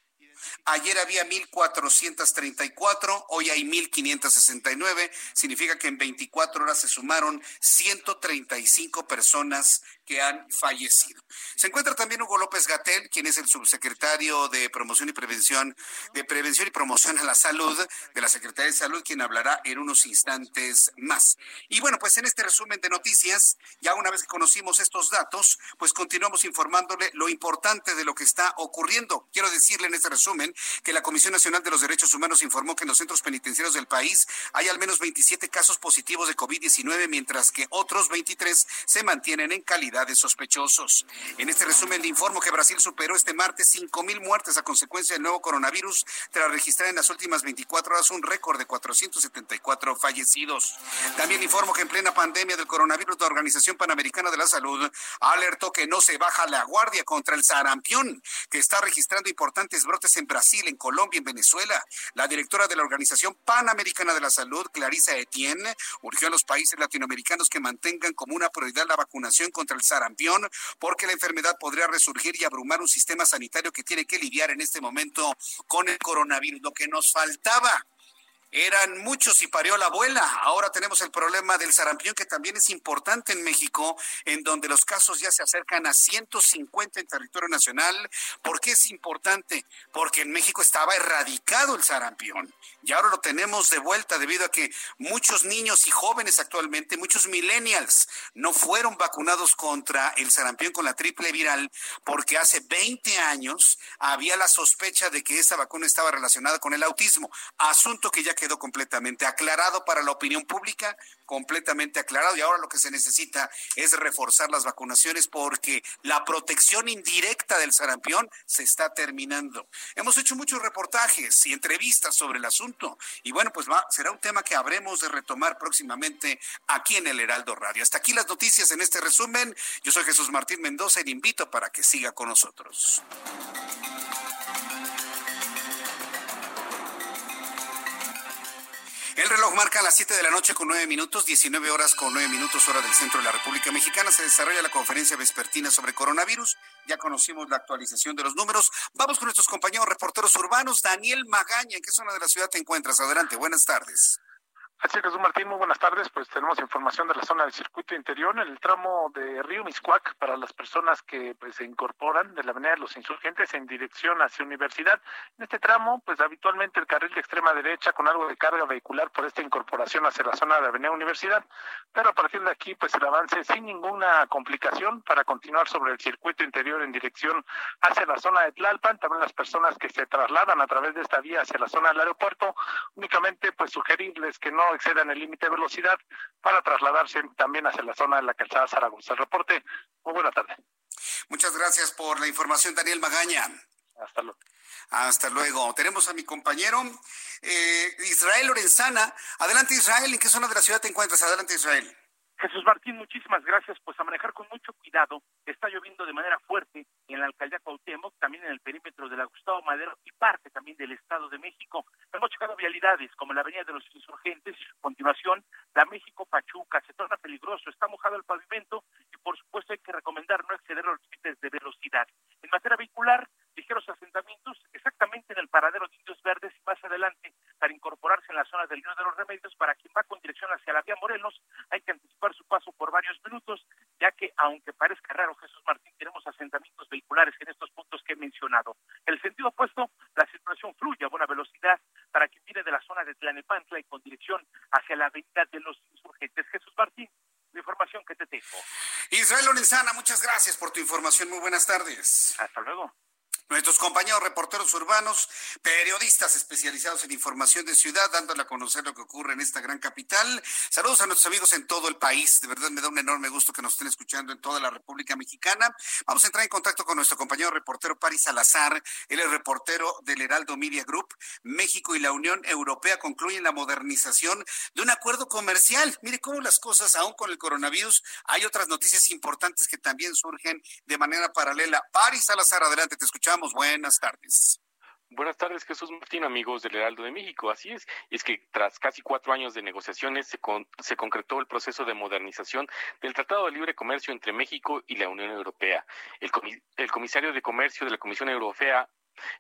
A: Ayer había 1.434, hoy hay 1.569. Significa que en 24 horas se sumaron 135 personas que han fallecido. Se encuentra también Hugo López Gatel, quien es el subsecretario de Promoción y Prevención, de Prevención y Promoción a la Salud de la Secretaría de Salud, quien hablará en unos instantes más. Y bueno, pues en este resumen de noticias, ya una vez que conocimos estos datos, pues continuamos informándole lo importante de lo que está ocurriendo. Quiero decirle en este resumen que la Comisión Nacional de los Derechos Humanos informó que en los centros penitenciarios del país hay al menos 27 casos positivos de COVID-19, mientras que otros 23 se mantienen en calidad de sospechosos. En este resumen le informo que Brasil superó este martes 5.000 muertes a consecuencia del nuevo coronavirus tras registrar en las últimas 24 horas un récord de 474 fallecidos. También informo que en plena pandemia del coronavirus la Organización Panamericana de la Salud alertó que no se baja la guardia contra el sarampión, que está registrando importantes brotes en Brasil, en Colombia, en Venezuela. La directora de la Organización Panamericana de la Salud, Clarisa Etienne, urgió a los países latinoamericanos que mantengan como una prioridad la vacunación contra el sarampión, porque la enfermedad podría resurgir y abrumar un sistema sanitario que tiene que lidiar en este momento con el coronavirus. Lo que nos faltaba eran muchos y parió la abuela. Ahora tenemos el problema del sarampión, que también es importante en México, en donde los casos ya se acercan a 150 en territorio nacional. ¿Por qué es importante? Porque en México estaba erradicado el sarampión y ahora lo tenemos de vuelta debido a que muchos niños y jóvenes actualmente, muchos millennials, no fueron vacunados contra el sarampión con la triple viral porque hace 20 años había la sospecha de que esa vacuna estaba relacionada con el autismo, asunto que ya quedó completamente aclarado para la opinión pública, completamente aclarado y ahora lo que se necesita es reforzar las vacunaciones porque la protección indirecta del sarampión se está terminando. Hemos hecho muchos reportajes y entrevistas sobre el asunto y bueno, pues será un tema que habremos de retomar próximamente aquí en el Heraldo Radio. Hasta aquí las noticias en este resumen. Yo soy Jesús Martín Mendoza y le invito para que siga con nosotros. El reloj marca las 7 de la noche con 9 minutos, 19 horas con 9 minutos hora del centro de la República Mexicana. Se desarrolla la conferencia vespertina sobre coronavirus. Ya conocimos la actualización de los números. Vamos con nuestros compañeros reporteros urbanos. Daniel Magaña, ¿en qué zona de la ciudad te encuentras? Adelante, buenas tardes.
H: Así Jesús Martín, muy buenas tardes. Pues tenemos información de la zona del circuito interior en el tramo de Río Miscuac para las personas que pues, se incorporan de la Avenida de los Insurgentes en dirección hacia Universidad. En este tramo, pues habitualmente el carril de extrema derecha con algo de carga vehicular por esta incorporación hacia la zona de Avenida Universidad. Pero a partir de aquí, pues el avance sin ninguna complicación para continuar sobre el circuito interior en dirección hacia la zona de Tlalpan. También las personas que se trasladan a través de esta vía hacia la zona del aeropuerto, únicamente pues sugerirles que no excedan el límite de velocidad para trasladarse también hacia la zona de la calzada Zaragoza. El reporte, muy buena tarde.
A: Muchas gracias por la información, Daniel Magaña.
Q: Hasta luego.
A: Hasta luego. Tenemos a mi compañero eh, Israel Lorenzana. Adelante, Israel. ¿En qué zona de la ciudad te encuentras? Adelante, Israel.
H: Jesús Martín, muchísimas gracias. Pues a manejar con mucho cuidado. Está lloviendo de manera fuerte en la alcaldía Cuauhtémoc, también en el perímetro de la Gustavo Madero y parte también del Estado de México. Hemos checado vialidades como la Avenida de los Insurgentes y su continuación la México Pachuca. Se torna peligroso, está mojado el pavimento y por supuesto hay que recomendar no exceder los límites de velocidad. En materia vehicular, ligeros asentamientos exactamente en el paradero de Indios Verdes y más adelante para incorporarse en la zona del Río de los Remedios para quien va con dirección hacia la vía Morelos hay que anticipar su paso por varios minutos ya que aunque parezca raro Jesús Martín tenemos asentamientos vehiculares en estos puntos que he mencionado. El sentido opuesto, la circulación fluye a buena velocidad para quien viene de la zona de Tlanepantla y con dirección hacia la avenida de los insurgentes. Jesús Martín, la información que te tengo.
A: Israel Lorenzana, muchas gracias por tu información. Muy buenas tardes.
H: Hasta luego.
A: Nuestros compañeros reporteros urbanos, periodistas especializados en información de ciudad, dándole a conocer lo que ocurre en esta gran capital. Saludos a nuestros amigos en todo el país. De verdad me da un enorme gusto que nos estén escuchando en toda la República Mexicana. Vamos a entrar en contacto con nuestro compañero reportero Paris Salazar. Él es reportero del Heraldo Media Group. México y la Unión Europea concluyen la modernización de un acuerdo comercial. Mire cómo las cosas, aún con el coronavirus, hay otras noticias importantes que también surgen de manera paralela. Paris Salazar, adelante, te escuchamos buenas tardes.
Q: Buenas tardes, Jesús Martín, amigos del Heraldo de México. Así es, es que tras casi cuatro años de negociaciones se, se concretó el proceso de modernización del Tratado de Libre Comercio entre México y la Unión Europea. El, el comisario de Comercio de la Comisión Europea,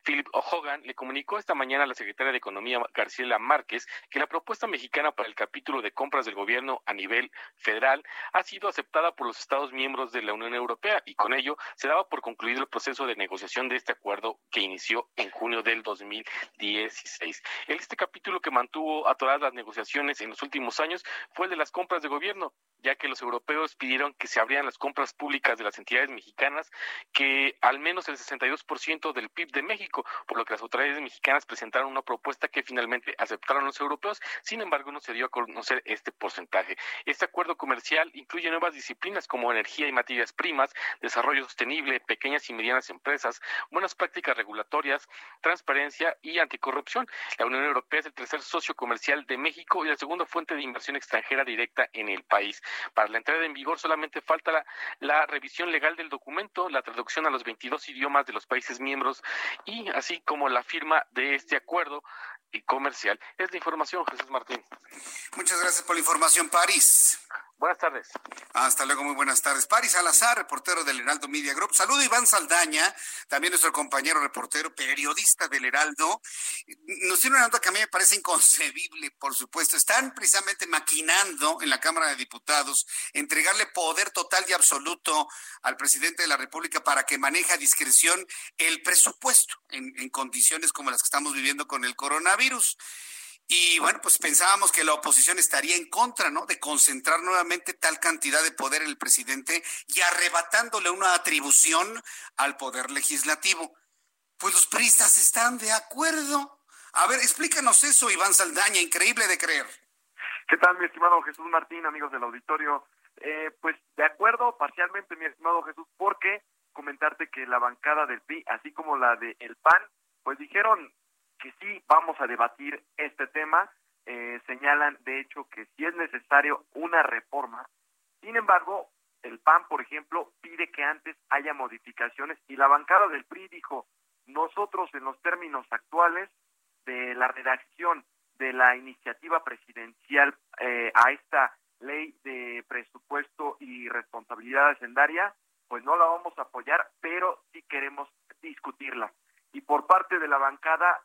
Q: Philip O'Hogan le comunicó esta mañana a la secretaria de Economía, García Márquez, que la propuesta mexicana para el capítulo de compras del gobierno a nivel federal ha sido aceptada por los Estados miembros de la Unión Europea y con ello se daba por concluido el proceso de negociación de este acuerdo que inició en junio del 2016. Este capítulo que mantuvo atoradas las negociaciones en los últimos años fue el de las compras de gobierno, ya que los europeos pidieron que se abrieran las compras públicas de las entidades mexicanas, que al menos el 62% del PIB de México, por lo que las autoridades mexicanas presentaron una propuesta que finalmente aceptaron los europeos, sin embargo no se dio a conocer este porcentaje. Este acuerdo comercial incluye nuevas disciplinas como energía y materias primas, desarrollo sostenible, pequeñas y medianas empresas, buenas prácticas regulatorias, transparencia y anticorrupción. La Unión Europea es el tercer socio comercial de México y la segunda fuente de inversión extranjera directa en el país. Para la entrada en vigor solamente falta la, la revisión legal del documento, la traducción a los 22 idiomas de los países miembros y así como la firma de este acuerdo comercial. Es la información, Jesús Martín.
A: Muchas gracias por la información, París.
Q: Buenas tardes.
A: Hasta luego, muy buenas tardes. Paris Salazar, reportero del Heraldo Media Group. Saludo Iván Saldaña, también nuestro compañero reportero, periodista del Heraldo. Nos tiene una nota que a mí me parece inconcebible, por supuesto. Están precisamente maquinando en la Cámara de Diputados entregarle poder total y absoluto al presidente de la República para que maneje a discreción el presupuesto en, en condiciones como las que estamos viviendo con el coronavirus. Y bueno, pues pensábamos que la oposición estaría en contra, ¿no? De concentrar nuevamente tal cantidad de poder el presidente y arrebatándole una atribución al poder legislativo. Pues los priistas están de acuerdo. A ver, explícanos eso, Iván Saldaña, increíble de creer.
R: ¿Qué tal, mi estimado Jesús Martín, amigos del auditorio? Eh, pues de acuerdo parcialmente, mi estimado Jesús, porque comentarte que la bancada del PRI, así como la del el PAN, pues dijeron que sí vamos a debatir este tema. Eh, señalan, de hecho, que sí es necesario una reforma. Sin embargo, el PAN, por ejemplo, pide que antes haya modificaciones y la bancada del PRI dijo, nosotros en los términos actuales de la redacción de la iniciativa presidencial eh, a esta ley de presupuesto y responsabilidad hacendaria, pues no la vamos a apoyar, pero sí queremos discutirla. Y por parte de la bancada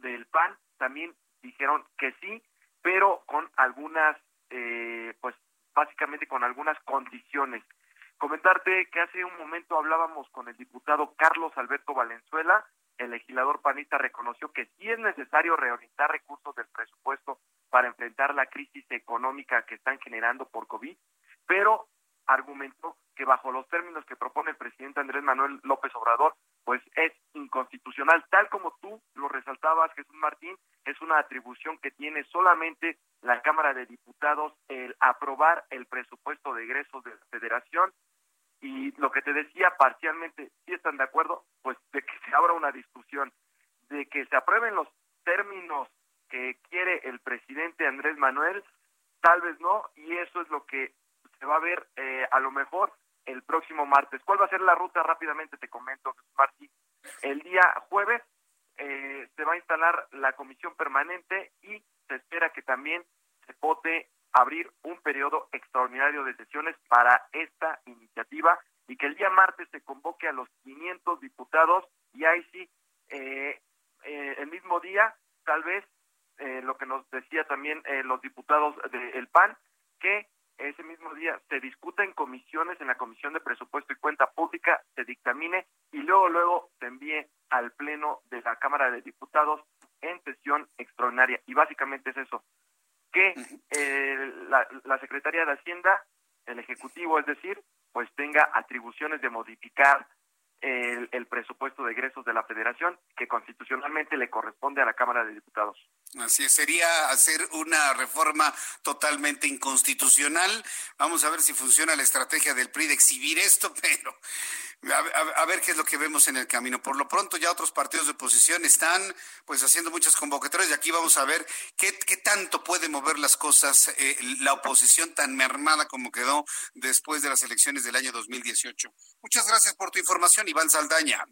R: del PAN también dijeron que sí, pero con algunas, eh, pues básicamente con algunas condiciones. Comentarte que hace un momento hablábamos con el diputado Carlos Alberto Valenzuela, el legislador panista reconoció que sí es necesario reorientar recursos del presupuesto para enfrentar la crisis económica que están generando por COVID, pero argumentó que bajo los términos que propone el presidente Andrés Manuel López Obrador, pues es inconstitucional, tal como tú lo resaltabas, Jesús Martín, es una atribución que tiene solamente la Cámara de Diputados el aprobar el presupuesto de egresos de la Federación. Y lo que te decía parcialmente, si están de acuerdo, pues de que se abra una discusión, de que se aprueben los términos que quiere el presidente Andrés Manuel, tal vez no, y eso es lo que se va a ver eh, a lo mejor el próximo martes. ¿Cuál va a ser la ruta? Rápidamente te comento, Martín. El día jueves eh, se va a instalar la comisión permanente y se espera que también se vote abrir un periodo extraordinario de sesiones para esta iniciativa y que el día martes se convoque a los 500 diputados y ahí sí, eh, eh, el mismo día, tal vez eh, lo que nos decía también los diputados del PAN, que ese mismo día se discuta en comisiones, en la Comisión de Presupuesto y Cuenta Pública, se dictamine y luego, luego se envíe al Pleno de la Cámara de Diputados en sesión extraordinaria. Y básicamente es eso, que eh, la, la Secretaría de Hacienda, el Ejecutivo, es decir, pues tenga atribuciones de modificar el, el, presupuesto de egresos de la Federación, que constitucionalmente le corresponde a la Cámara de Diputados.
A: Así es, sería hacer una reforma totalmente inconstitucional. Vamos a ver si funciona la estrategia del PRI de exhibir esto, *laughs* pero a, ver qué es lo que vemos en el camino. Por lo pronto ya otros partidos de oposición están pues haciendo muchas convocatorias y aquí vamos a ver qué, qué tanto puede mover las cosas eh, la oposición tan mermada como quedó después de las elecciones del año 2018. Muchas gracias por tu información, Iván Saldaña.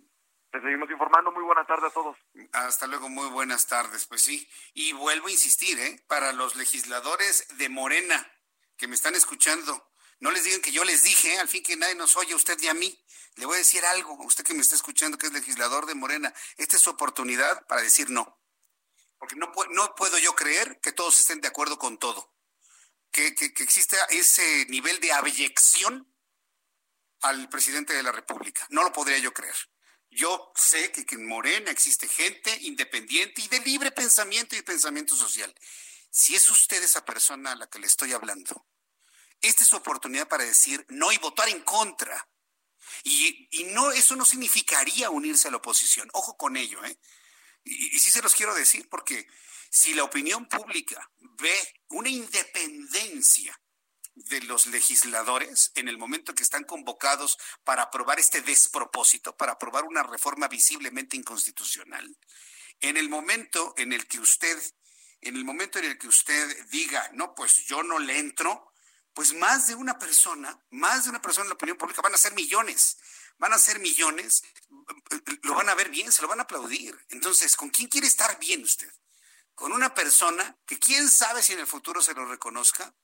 R: Te seguimos informando. Muy buenas tardes a todos.
A: Hasta luego, muy buenas tardes. Pues sí, y vuelvo a insistir, ¿eh? para los legisladores de Morena que me están escuchando, no les digan que yo les dije, ¿eh? al fin que nadie nos oye, usted y a mí. Le voy a decir algo, a usted que me está escuchando, que es legislador de Morena. Esta es su oportunidad para decir no. Porque no, no puedo yo creer que todos estén de acuerdo con todo. Que, que, que exista ese nivel de abyección al presidente de la República. No lo podría yo creer. Yo sé que, en Morena existe gente independiente y de libre pensamiento y pensamiento social. Si es usted esa persona a la que le estoy hablando, esta es su oportunidad para decir no y votar en contra y, no, eso no significaría unirse a la oposición. Ojo con ello, ¿eh? Y, y sí se los quiero decir porque si la opinión pública ve una independencia de los legisladores en el momento que están convocados para aprobar este despropósito, para aprobar una reforma visiblemente inconstitucional, en el momento en el que usted, en el momento en el que usted diga, no, pues yo no le entro, pues más de una persona, más de una persona en la opinión pública van a ser millones, van a ser millones, lo van a ver bien, se lo van a aplaudir. Entonces, ¿con quién quiere estar bien usted? ¿Con una persona que quién sabe si en el futuro se lo reconozca?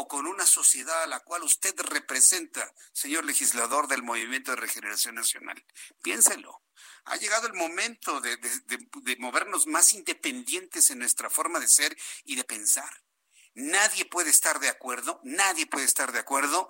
A: ¿O con una sociedad a la cual usted representa, señor legislador del Movimiento de Regeneración Nacional? Piénselo. Ha llegado el momento de, movernos más independientes en nuestra forma de ser y de pensar. Nadie puede estar de acuerdo, nadie puede estar de acuerdo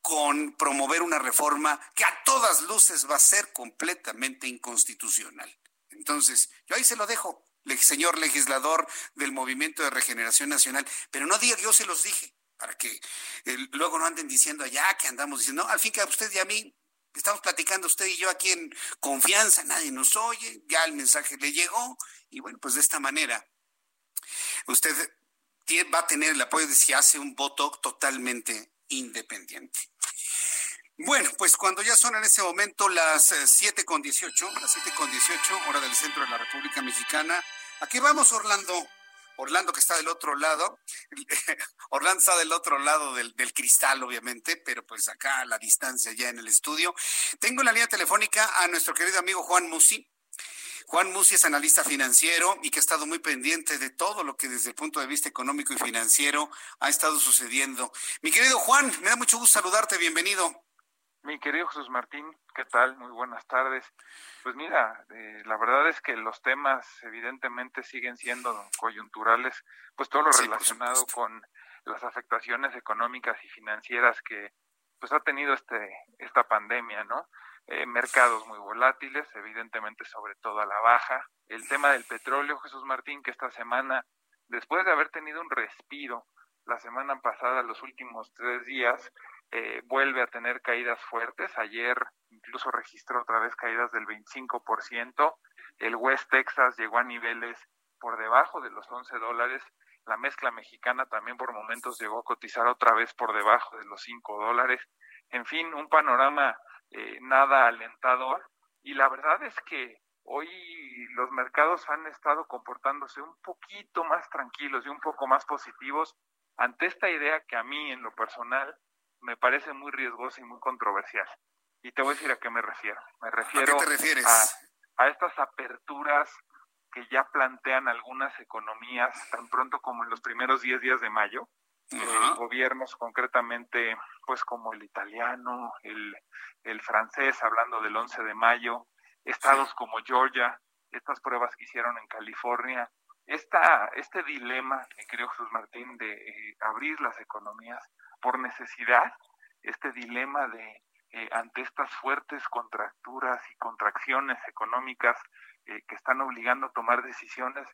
A: con promover una reforma que a todas luces va a ser completamente inconstitucional. Entonces, yo ahí se lo dejo, señor legislador del Movimiento de Regeneración Nacional, pero no diga yo se los dije, para que eh, luego no anden diciendo allá que andamos diciendo, no, al fin que a usted y a mí estamos platicando usted y yo aquí en confianza, nadie nos oye, ya el mensaje le llegó, y bueno, pues de esta manera, usted va a tener el apoyo de si hace un voto totalmente independiente. Bueno, pues cuando ya son en ese momento las 7 eh, con 18, las 7 con 18, hora del centro de la República Mexicana, ¿a qué vamos, Orlando? Orlando que está del otro lado, *laughs* Orlando está del otro lado del, cristal, obviamente, pero pues acá a la distancia ya en el estudio. Tengo en la línea telefónica a nuestro querido amigo Juan Musi, Juan Musi es analista financiero y que ha estado muy pendiente de todo lo que desde el punto de vista económico y financiero ha estado sucediendo. Mi querido Juan, me da mucho gusto saludarte, bienvenido.
S: Mi querido Jesús Martín, ¿qué tal? Muy buenas tardes. Pues mira, eh, la verdad es que los temas evidentemente siguen siendo coyunturales, pues todo lo relacionado con las afectaciones económicas y financieras que pues ha tenido este esta pandemia, ¿no? Eh, mercados muy volátiles, evidentemente sobre todo a la baja. El tema del petróleo, Jesús Martín, que esta semana, después de haber tenido un respiro la semana pasada, los últimos tres días, eh, vuelve a tener caídas fuertes. Ayer incluso registró otra vez caídas del 25%. El West Texas llegó a niveles por debajo de los 11 dólares. La mezcla mexicana también por momentos llegó a cotizar otra vez por debajo de los 5 dólares. en fin, un panorama eh, nada alentador. Y la verdad es que hoy los mercados han estado comportándose un poquito más tranquilos y un poco más positivos ante esta idea que a mí en lo personal me parece muy riesgosa y muy controversial. Y te voy a decir a qué me refiero. Me refiero a, a estas aperturas que ya plantean algunas economías tan pronto como en los primeros 10 días de mayo, eh, gobiernos concretamente pues como el italiano, el, el francés, hablando del 11 de mayo, estados como Georgia, estas pruebas que hicieron en California, esta, este dilema, que creo Jesús Martín, de eh, abrir las economías por necesidad, este dilema de eh, ante estas fuertes contracturas y contracciones económicas eh, que están obligando a tomar decisiones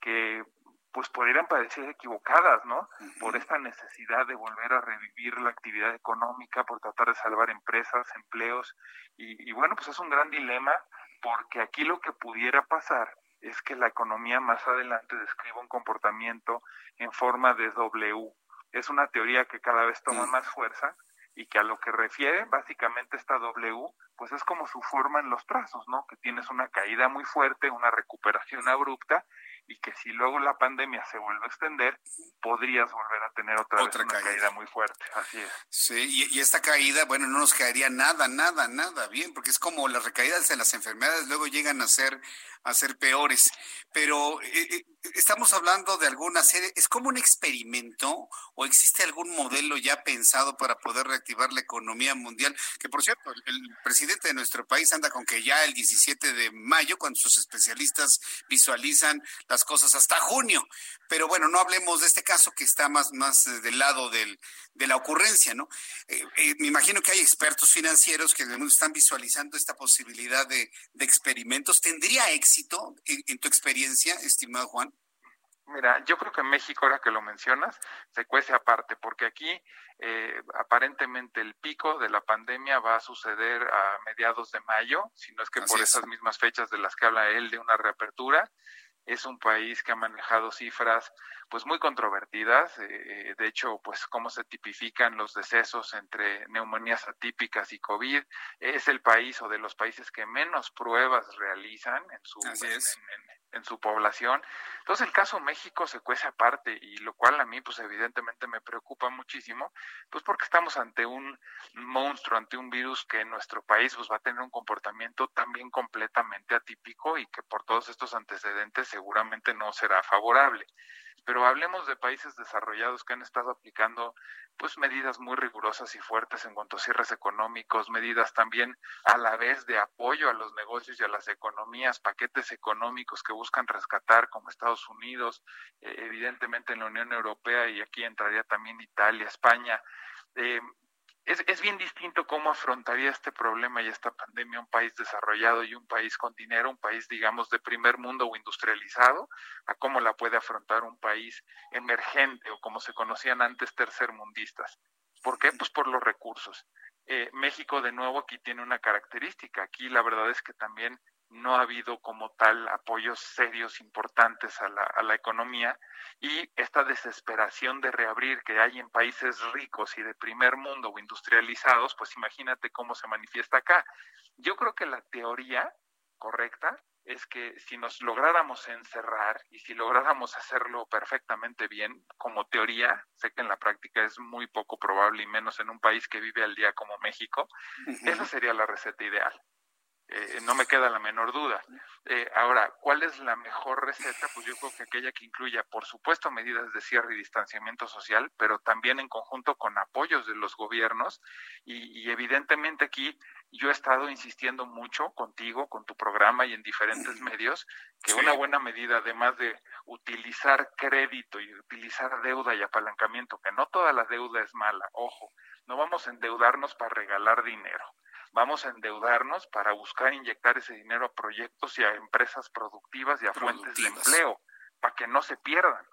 S: que pues podrían parecer equivocadas, ¿no? Por esta necesidad de volver a revivir la actividad económica, por tratar de salvar empresas, empleos, y, y bueno, pues es un gran dilema porque aquí lo que pudiera pasar es que la economía más adelante describa un comportamiento en forma de W. Es una teoría que cada vez toma más fuerza y que a lo que refiere básicamente esta W, pues es como su forma en los trazos, ¿no? Que tienes una caída muy fuerte, una recuperación abrupta y que si luego la pandemia se vuelve a extender, podrías volver a tener otra, vez una caída. muy fuerte. Así es.
A: Sí, y, esta caída, bueno, no nos caería nada, nada, nada bien, porque es como las recaídas de las enfermedades luego llegan a ser a ser peores. Pero eh, eh, estamos hablando de alguna serie, ¿es como un experimento o existe algún modelo ya pensado para poder reactivar la economía mundial? Que por cierto, el, presidente de nuestro país anda con que ya el 17 de mayo, cuando sus especialistas visualizan las cosas hasta junio. Pero bueno, no hablemos de este caso que está más, más eh, del lado del, de la ocurrencia, ¿no? me imagino que hay expertos financieros que están visualizando esta posibilidad de, de experimentos. ¿Tendría éxito? en, tu experiencia, estimado Juan?
S: Mira, yo creo que México, ahora que lo mencionas, se cuece aparte, porque aquí eh, aparentemente el pico de la pandemia va a suceder a mediados de mayo, si no es que por esas mismas fechas de las que habla él de una reapertura. Es un país que ha manejado cifras pues muy controvertidas. Eh, de hecho, pues cómo se tipifican los decesos entre neumonías atípicas y COVID. Es el país o de los países que menos pruebas realizan en su, en, su población. Entonces el caso México se cuece aparte y lo cual a mí pues evidentemente me preocupa muchísimo, pues porque estamos ante un monstruo, ante un virus que en nuestro país pues va a tener un comportamiento también completamente atípico y que por todos estos antecedentes seguramente no será favorable pero hablemos de países desarrollados que han estado aplicando pues medidas muy rigurosas y fuertes en cuanto a cierres económicos, medidas también a la vez de apoyo a los negocios y a las economías, paquetes económicos que buscan rescatar como Estados Unidos, eh, evidentemente en la Unión Europea y aquí entraría también Italia, España. Eh, es, es, bien distinto cómo afrontaría este problema y esta pandemia un país desarrollado y un país con dinero, un país, digamos, de primer mundo o industrializado, a cómo la puede afrontar un país emergente o como se conocían antes tercermundistas. ¿Por qué? Pues por los recursos. Eh, México, de nuevo, aquí tiene una característica. Aquí la verdad es que también no ha habido como tal apoyos serios importantes a la, a la economía y esta desesperación de reabrir que hay en países ricos y de primer mundo o industrializados, pues imagínate cómo se manifiesta acá. Yo creo que la teoría correcta es que si nos lográramos encerrar y si lográramos hacerlo perfectamente bien, como teoría, sé que en la práctica es muy poco probable y menos en un país que vive al día como México, esa sería la receta ideal. Eh, no me queda la menor duda. Eh, ahora, ¿cuál es la mejor receta? Pues yo creo que aquella que incluya, por supuesto, medidas de cierre y distanciamiento social, pero también en conjunto con apoyos de los gobiernos. Y, evidentemente aquí yo he estado insistiendo mucho contigo, con tu programa y en diferentes medios, que una buena medida, además de utilizar crédito y utilizar deuda y apalancamiento, que no toda la deuda es mala, ojo, no vamos a endeudarnos para regalar dinero vamos a endeudarnos para buscar inyectar ese dinero a proyectos y a empresas productivas y a fuentes de empleo, para que no se pierdan,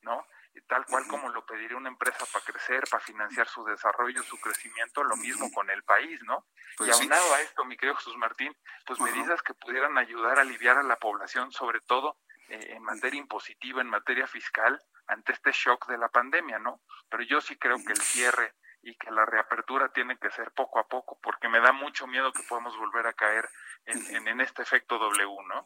S: ¿no? tal cual como lo pediría una empresa para crecer, para financiar su desarrollo, su crecimiento, lo mismo con el país, ¿no? Pues y aunado a esto, mi querido Jesús Martín, pues medidas que pudieran ayudar a aliviar a la población, sobre todo eh, en materia impositiva, en materia fiscal, ante este shock de la pandemia, ¿no? Pero yo sí creo que el cierre y que la reapertura tiene que ser poco a poco, porque me da mucho miedo que podamos volver a caer en, en este efecto W, ¿no?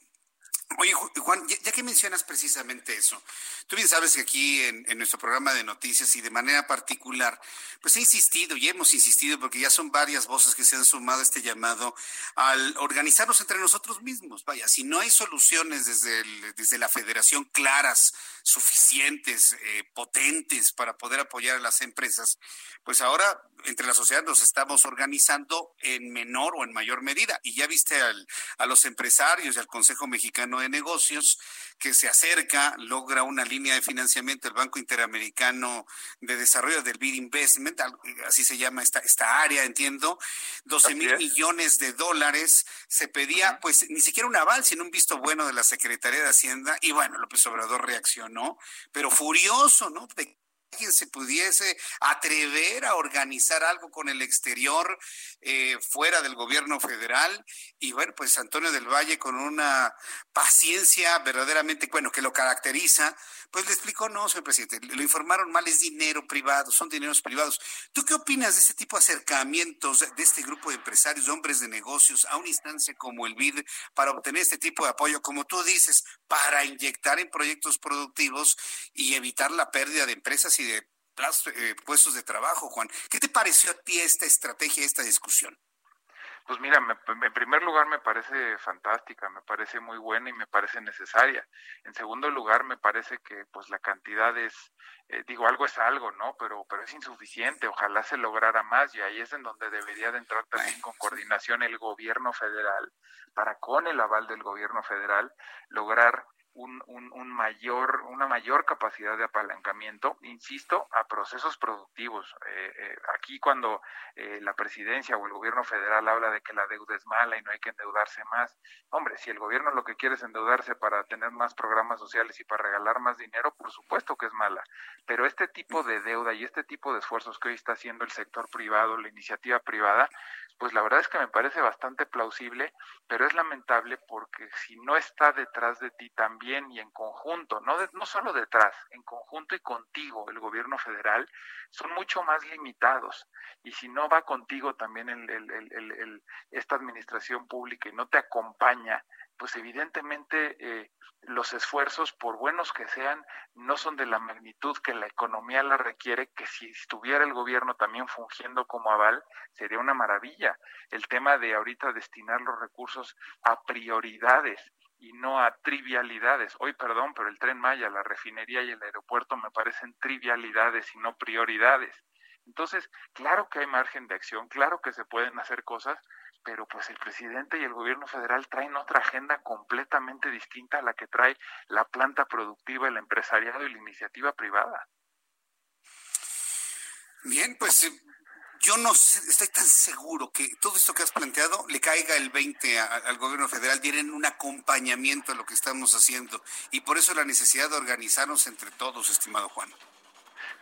A: Oye, Juan, ya, que mencionas precisamente eso, tú bien sabes que aquí en, nuestro programa de noticias y de manera particular, pues he insistido y hemos insistido porque ya son varias voces que se han sumado a este llamado al organizarnos entre nosotros mismos. Vaya, si no hay soluciones desde, desde la federación claras, suficientes, eh, potentes para poder apoyar a las empresas, pues ahora entre la sociedad nos estamos organizando en menor o en mayor medida. Y ya viste a los empresarios y al Consejo Mexicano de Negocios que se acerca, logra una línea de financiamiento del Banco Interamericano de Desarrollo del BID Investment, así se llama esta, esta área, entiendo, 12 mil millones de dólares. Se pedía, pues, ni siquiera un aval, sino un visto bueno de la Secretaría de Hacienda. Y bueno, López Obrador reaccionó, pero furioso, ¿no? Alguien se pudiese atrever a organizar algo con el exterior eh, fuera del gobierno federal. Y bueno, pues Antonio del Valle con una paciencia verdaderamente, bueno, que lo caracteriza, pues le explicó, no, señor presidente, lo informaron mal, es dinero privado, son dineros privados. ¿Tú qué opinas de este tipo de acercamientos de este grupo de empresarios, hombres de negocios, a una instancia como el BID para obtener este tipo de apoyo, como tú dices, para inyectar en proyectos productivos y evitar la pérdida de empresas y de eh, puestos de trabajo, Juan? ¿Qué te pareció a ti esta estrategia, esta discusión?
S: Pues mira, en primer lugar me parece fantástica, me parece muy buena y me parece necesaria. En segundo lugar, me parece que pues la cantidad es, eh, digo, algo es algo, ¿no? Pero, pero es insuficiente, ojalá se lograra más y ahí es en donde debería de entrar también con coordinación el gobierno federal para con el aval del gobierno federal lograr un, un, mayor, una mayor capacidad de apalancamiento, insisto, a procesos productivos. Eh, eh, aquí cuando eh, la presidencia o el gobierno federal habla de que la deuda es mala y no hay que endeudarse más, hombre, si el gobierno lo que quiere es endeudarse para tener más programas sociales y para regalar más dinero, por supuesto que es mala. Pero este tipo de deuda y este tipo de esfuerzos que hoy está haciendo el sector privado, la iniciativa privada, pues la verdad es que me parece bastante plausible, pero es lamentable porque si no está detrás de ti también y en conjunto, no, no solo detrás, en conjunto y contigo, el gobierno federal, son mucho más limitados. Y si no va contigo también el, el, esta administración pública y no te acompaña, pues evidentemente eh, los esfuerzos, por buenos que sean, no son de la magnitud que la economía la requiere, que si estuviera el gobierno también fungiendo como aval, sería una maravilla. El tema de ahorita destinar los recursos a prioridades y no a trivialidades. Hoy, perdón, pero el tren Maya, la refinería y el aeropuerto me parecen trivialidades y no prioridades. Entonces, claro que hay margen de acción, claro que se pueden hacer cosas, pero pues el presidente y el gobierno federal traen otra agenda completamente distinta a la que trae la planta productiva, el empresariado y la iniciativa privada.
A: Bien, pues eh, yo no estoy tan seguro que todo esto que has planteado le caiga el 20 al gobierno federal, tienen un acompañamiento a lo que estamos haciendo y por eso la necesidad de organizarnos entre todos, estimado Juan.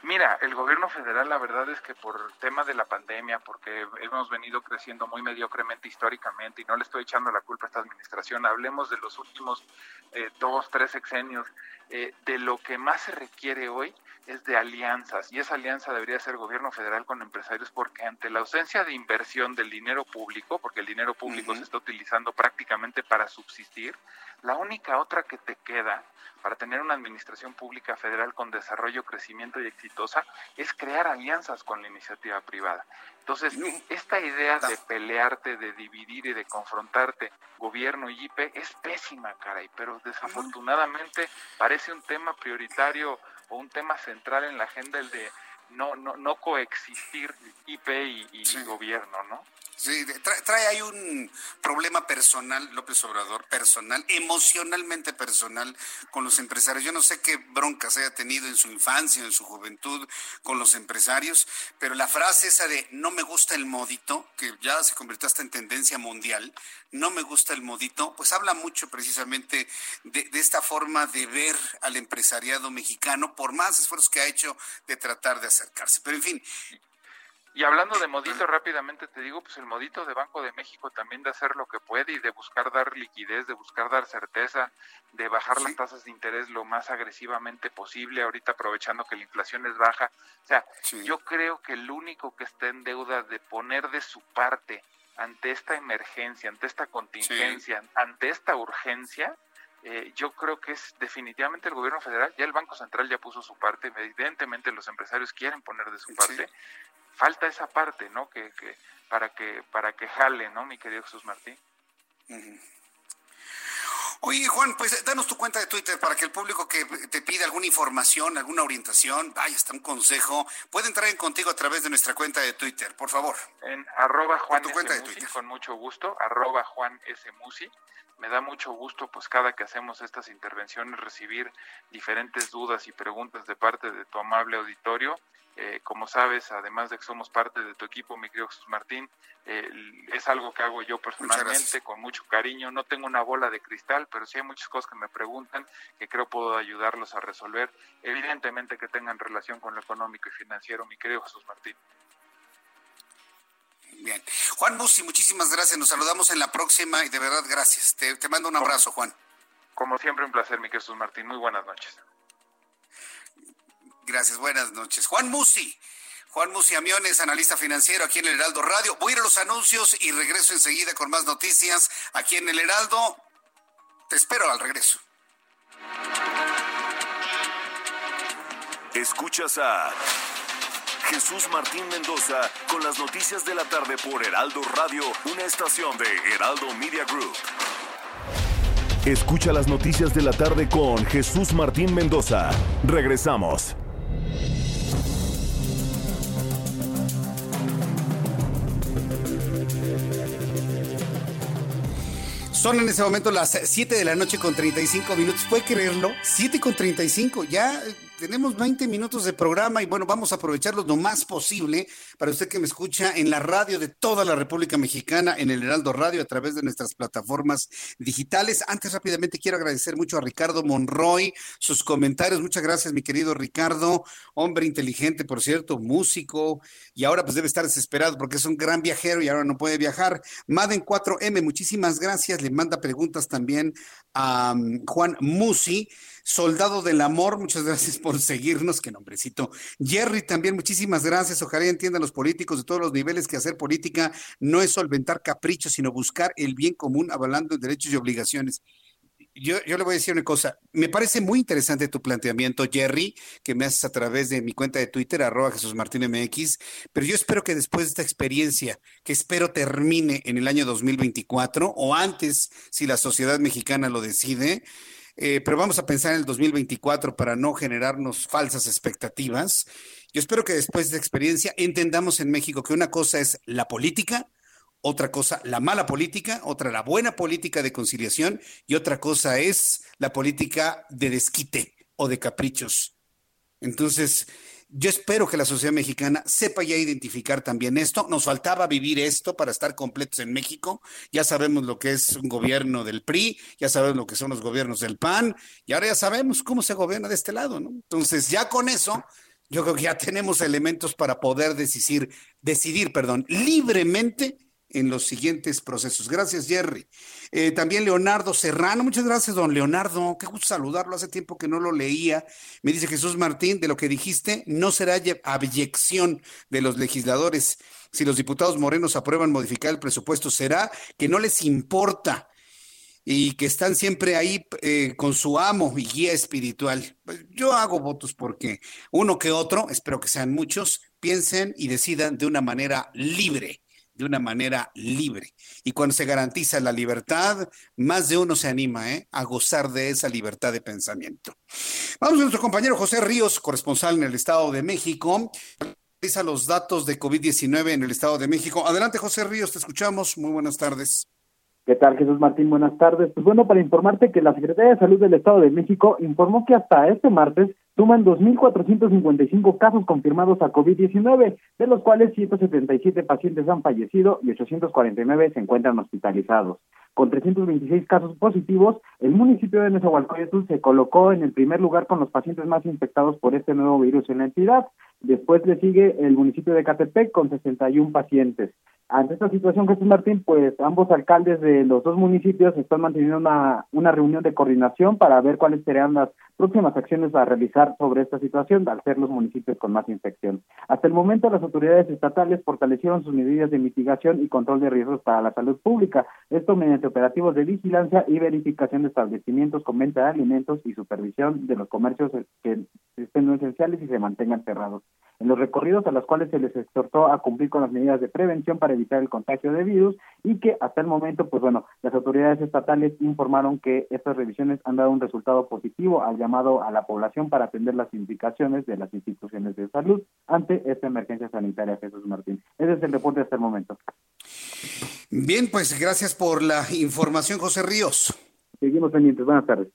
S: Mira, el gobierno federal la verdad es que por tema de la pandemia, porque hemos venido creciendo muy mediocremente históricamente y no le estoy echando la culpa a esta administración, hablemos de los últimos eh, dos, tres sexenios, eh, de lo que más se requiere hoy es de alianzas y esa alianza debería ser gobierno federal con empresarios porque ante la ausencia de inversión del dinero público, porque el dinero público se está utilizando prácticamente para subsistir, la única otra que te queda para tener una administración pública federal con desarrollo, crecimiento y exitosa es crear alianzas con la iniciativa privada. Entonces, esta idea de pelearte, de dividir y de confrontarte gobierno y IP es pésima, caray, pero desafortunadamente parece un tema prioritario o un tema central en la agenda el de no no no coexistir IP y, gobierno, ¿no?
A: Sí, trae, ahí un problema personal, López Obrador, personal, emocionalmente personal con los empresarios. Yo no sé qué broncas haya tenido en su infancia, en su juventud con los empresarios, pero la frase esa de no me gusta el modito, que ya se convirtió hasta en tendencia mundial, no me gusta el modito, pues habla mucho precisamente de esta forma de ver al empresariado mexicano por más esfuerzos que ha hecho de tratar de acercarse. Pero en fin,
S: Y hablando de modito, rápidamente te digo, pues el modito de Banco de México también de hacer lo que puede y de buscar dar liquidez, de buscar dar certeza, de bajar las tasas de interés lo más agresivamente posible, ahorita aprovechando que la inflación es baja. O sea, yo creo que el único que está en deuda de poner de su parte ante esta emergencia, ante esta contingencia, ante esta urgencia, eh, yo creo que es definitivamente el gobierno federal, ya el Banco Central ya puso su parte, evidentemente los empresarios quieren poner de su parte, falta esa parte, ¿no? Que, que para que para que jale, ¿no, mi querido Jesús Martín?
A: Oye, Juan, pues danos tu cuenta de Twitter para que el público que te pida alguna información, alguna orientación, vaya, hasta un consejo, puede entrar en contigo a través de nuestra cuenta de Twitter, por favor.
S: En arroba Juan tu cuenta de Twitter. con mucho gusto, arroba Juan S. Musi. Me da mucho gusto, pues cada que hacemos estas intervenciones, recibir diferentes dudas y preguntas de parte de tu amable auditorio eh, como sabes, además de que somos parte de tu equipo, mi querido Jesús Martín, eh, es algo que hago yo personalmente con mucho cariño. No tengo una bola de cristal, pero sí hay muchas cosas que me preguntan que creo puedo ayudarlos a resolver. Evidentemente que tengan relación con lo económico y financiero, mi querido Jesús Martín.
A: Bien. Juan Bussi, muchísimas gracias. Nos saludamos en la próxima y de verdad gracias. Te, te mando un abrazo, Juan.
S: Como siempre, un placer, mi querido Jesús Martín. Muy buenas noches.
A: Gracias, buenas noches. Juan Musi. Juan Musi Amiones, analista financiero aquí en el Heraldo Radio. Voy a ir a los anuncios y regreso enseguida con más noticias aquí en el Heraldo. Te espero al regreso.
N: Escuchas a Jesús Martín Mendoza con las noticias de la tarde por Heraldo Radio, una estación de Heraldo Media Group. Escucha las noticias de la tarde con Jesús Martín Mendoza. Regresamos.
A: Son en ese momento las 7 de la noche con 35 minutos. ¿Puede creerlo? 7 con 35. Ya tenemos 20 minutos de programa y bueno, vamos a aprovecharlos lo más posible para usted que me escucha en la radio de toda la República Mexicana, en el Heraldo Radio, a través de nuestras plataformas digitales. Antes rápidamente quiero agradecer mucho a Ricardo Monroy sus comentarios. Muchas gracias, mi querido Ricardo, hombre inteligente, por cierto, músico, y ahora pues debe estar desesperado porque es un gran viajero y ahora no puede viajar. Maden 4M, muchísimas gracias. Le manda preguntas también a um, Juan Musi. Soldado del Amor, muchas gracias por seguirnos, qué nombrecito. Jerry también, muchísimas gracias. Ojalá entiendan los políticos de todos los niveles que hacer política no es solventar caprichos, sino buscar el bien común avalando derechos y obligaciones. Yo, yo, le voy a decir una cosa. Me parece muy interesante tu planteamiento, Jerry, que me haces a través de mi cuenta de Twitter, arroba Jesús Martín MX, pero yo espero que después de esta experiencia, que espero termine en el año 2024 o antes, si la sociedad mexicana lo decide, eh, pero vamos a pensar en el 2024 para no generarnos falsas expectativas. Yo espero que después de experiencia entendamos en México que una cosa es la política, otra cosa la mala política, otra la buena política de conciliación y otra cosa es la política de desquite o de caprichos. Entonces, yo espero que la sociedad mexicana sepa ya identificar también esto. Nos faltaba vivir esto para estar completos en México. Ya sabemos lo que es un gobierno del PRI, ya sabemos lo que son los gobiernos del PAN y ahora ya sabemos cómo se gobierna de este lado, ¿no? Entonces, ya con eso, yo creo que ya tenemos elementos para poder decidir, decidir, perdón, libremente en los siguientes procesos. Gracias, Jerry. Eh, también Leonardo Serrano, muchas gracias, don Leonardo. Qué gusto saludarlo, hace tiempo que no lo leía. Me dice Jesús Martín, de lo que dijiste, no será abyección de los legisladores. Si los diputados morenos aprueban modificar el presupuesto, será que no les importa y que están siempre ahí eh, con su amo y guía espiritual. Pues, yo hago votos porque uno que otro, espero que sean muchos, piensen y decidan de una manera libre de una manera libre. Y cuando se garantiza la libertad, más de uno se anima ¿eh? a gozar de esa libertad de pensamiento. Vamos a nuestro compañero José Ríos, corresponsal en el Estado de México. Realiza los datos de COVID-19 en el Estado de México. Adelante, José Ríos, te escuchamos. Muy buenas tardes.
T: ¿Qué tal, Jesús Martín? Buenas tardes. Pues bueno, para informarte que la Secretaría de Salud del Estado de México informó que hasta este martes suman 2.455 casos confirmados a COVID-19, de los cuales 177 pacientes han fallecido y 849 se encuentran hospitalizados. Con 326 casos positivos, el municipio de Nezahualcóyotl se colocó en el primer lugar con los pacientes más infectados por este nuevo virus en la entidad. Después le sigue el municipio de Catepec con 61 pacientes. Ante esta situación, Jesús Martín, pues ambos alcaldes de los dos municipios están manteniendo una, una reunión de coordinación para ver cuáles serían las próximas acciones a realizar sobre esta situación al ser los municipios con más infección. Hasta el momento, las autoridades estatales fortalecieron sus medidas de mitigación y control de riesgos para la salud pública, esto mediante operativos de vigilancia y verificación de establecimientos con venta de alimentos y supervisión de los comercios que estén no esenciales y se mantengan cerrados. En los recorridos a los cuales se les exhortó a cumplir con las medidas de prevención para evitar el contagio de virus y que hasta el momento, pues bueno, las autoridades estatales informaron que estas revisiones han dado un resultado positivo al llamado a la población para atender las indicaciones de las instituciones de salud ante esta emergencia sanitaria, Jesús Martín. Ese es el reporte hasta el momento.
A: Bien, pues gracias por la información, José Ríos.
T: Seguimos pendientes. Buenas tardes.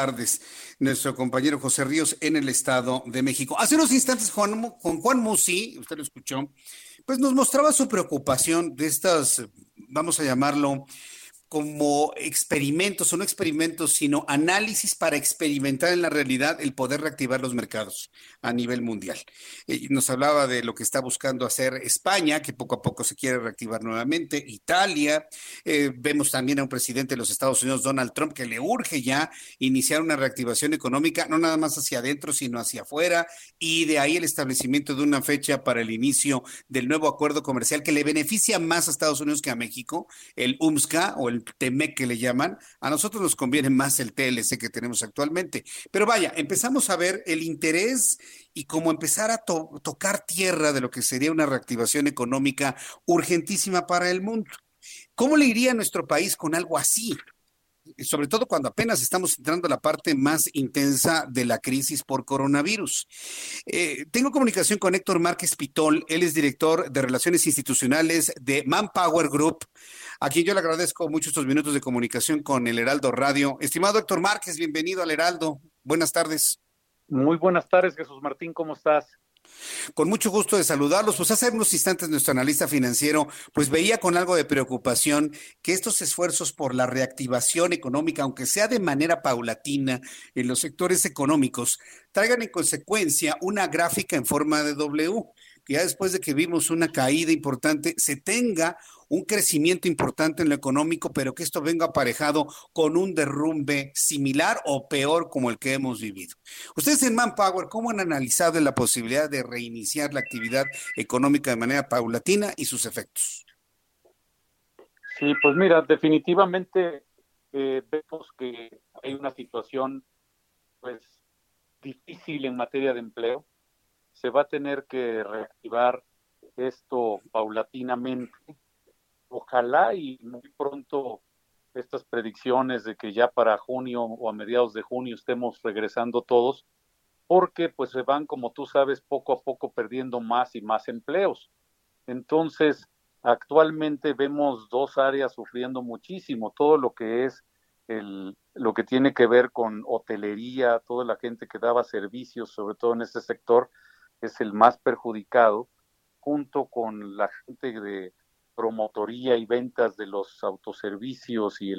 A: Tardes, nuestro compañero José Ríos en el Estado de México. Hace unos instantes, Juan, con Juan Musi, usted lo escuchó, pues nos mostraba su preocupación de estas, vamos a llamarlo, como experimentos, o no experimentos, sino análisis para experimentar en la realidad el poder reactivar los mercados a nivel mundial. Eh, nos hablaba de lo que está buscando hacer España, que poco a poco se quiere reactivar nuevamente, Italia, eh, vemos también a un presidente de los Estados Unidos, Donald Trump, que le urge ya iniciar una reactivación económica, no nada más hacia adentro, sino hacia afuera, y de ahí el establecimiento de una fecha para el inicio del nuevo acuerdo comercial que le beneficia más a Estados Unidos que a México, el UMSCA o el TMEC que le llaman, a nosotros nos conviene más el TLC que tenemos actualmente. Pero vaya, empezamos a ver el interés y cómo empezar a tocar tierra de lo que sería una reactivación económica urgentísima para el mundo. ¿Cómo le iría a nuestro país con algo así? sobre todo cuando apenas estamos entrando a la parte más intensa de la crisis por coronavirus. Eh, tengo comunicación con Héctor Márquez Pitol, él es director de Relaciones Institucionales de Manpower Group, a quien yo le agradezco mucho estos minutos de comunicación con el Heraldo Radio. Estimado Héctor Márquez, bienvenido al Heraldo. Buenas tardes.
U: Muy buenas tardes, Jesús Martín, ¿cómo estás?
A: Con mucho gusto de saludarlos. Pues hace unos instantes nuestro analista financiero pues veía con algo de preocupación que estos esfuerzos por la reactivación económica, aunque sea de manera paulatina en los sectores económicos, traigan en consecuencia una gráfica en forma de W ya después de que vimos una caída importante, se tenga un crecimiento importante en lo económico, pero que esto venga aparejado con un derrumbe similar o peor como el que hemos vivido. Ustedes en Manpower, ¿cómo han analizado la posibilidad de reiniciar la actividad económica de manera paulatina y sus efectos?
U: Sí, pues mira, definitivamente eh, vemos que hay una situación pues difícil en materia de empleo se va a tener que reactivar esto paulatinamente. Ojalá y muy pronto estas predicciones de que ya para junio o a mediados de junio estemos regresando todos, porque pues se van, como tú sabes, poco a poco perdiendo más y más empleos. Entonces, actualmente vemos dos áreas sufriendo muchísimo, todo lo que es el, lo que tiene que ver con hotelería, toda la gente que daba servicios, sobre todo en este sector, es el más perjudicado, junto con la gente de promotoría y ventas de los autoservicios y,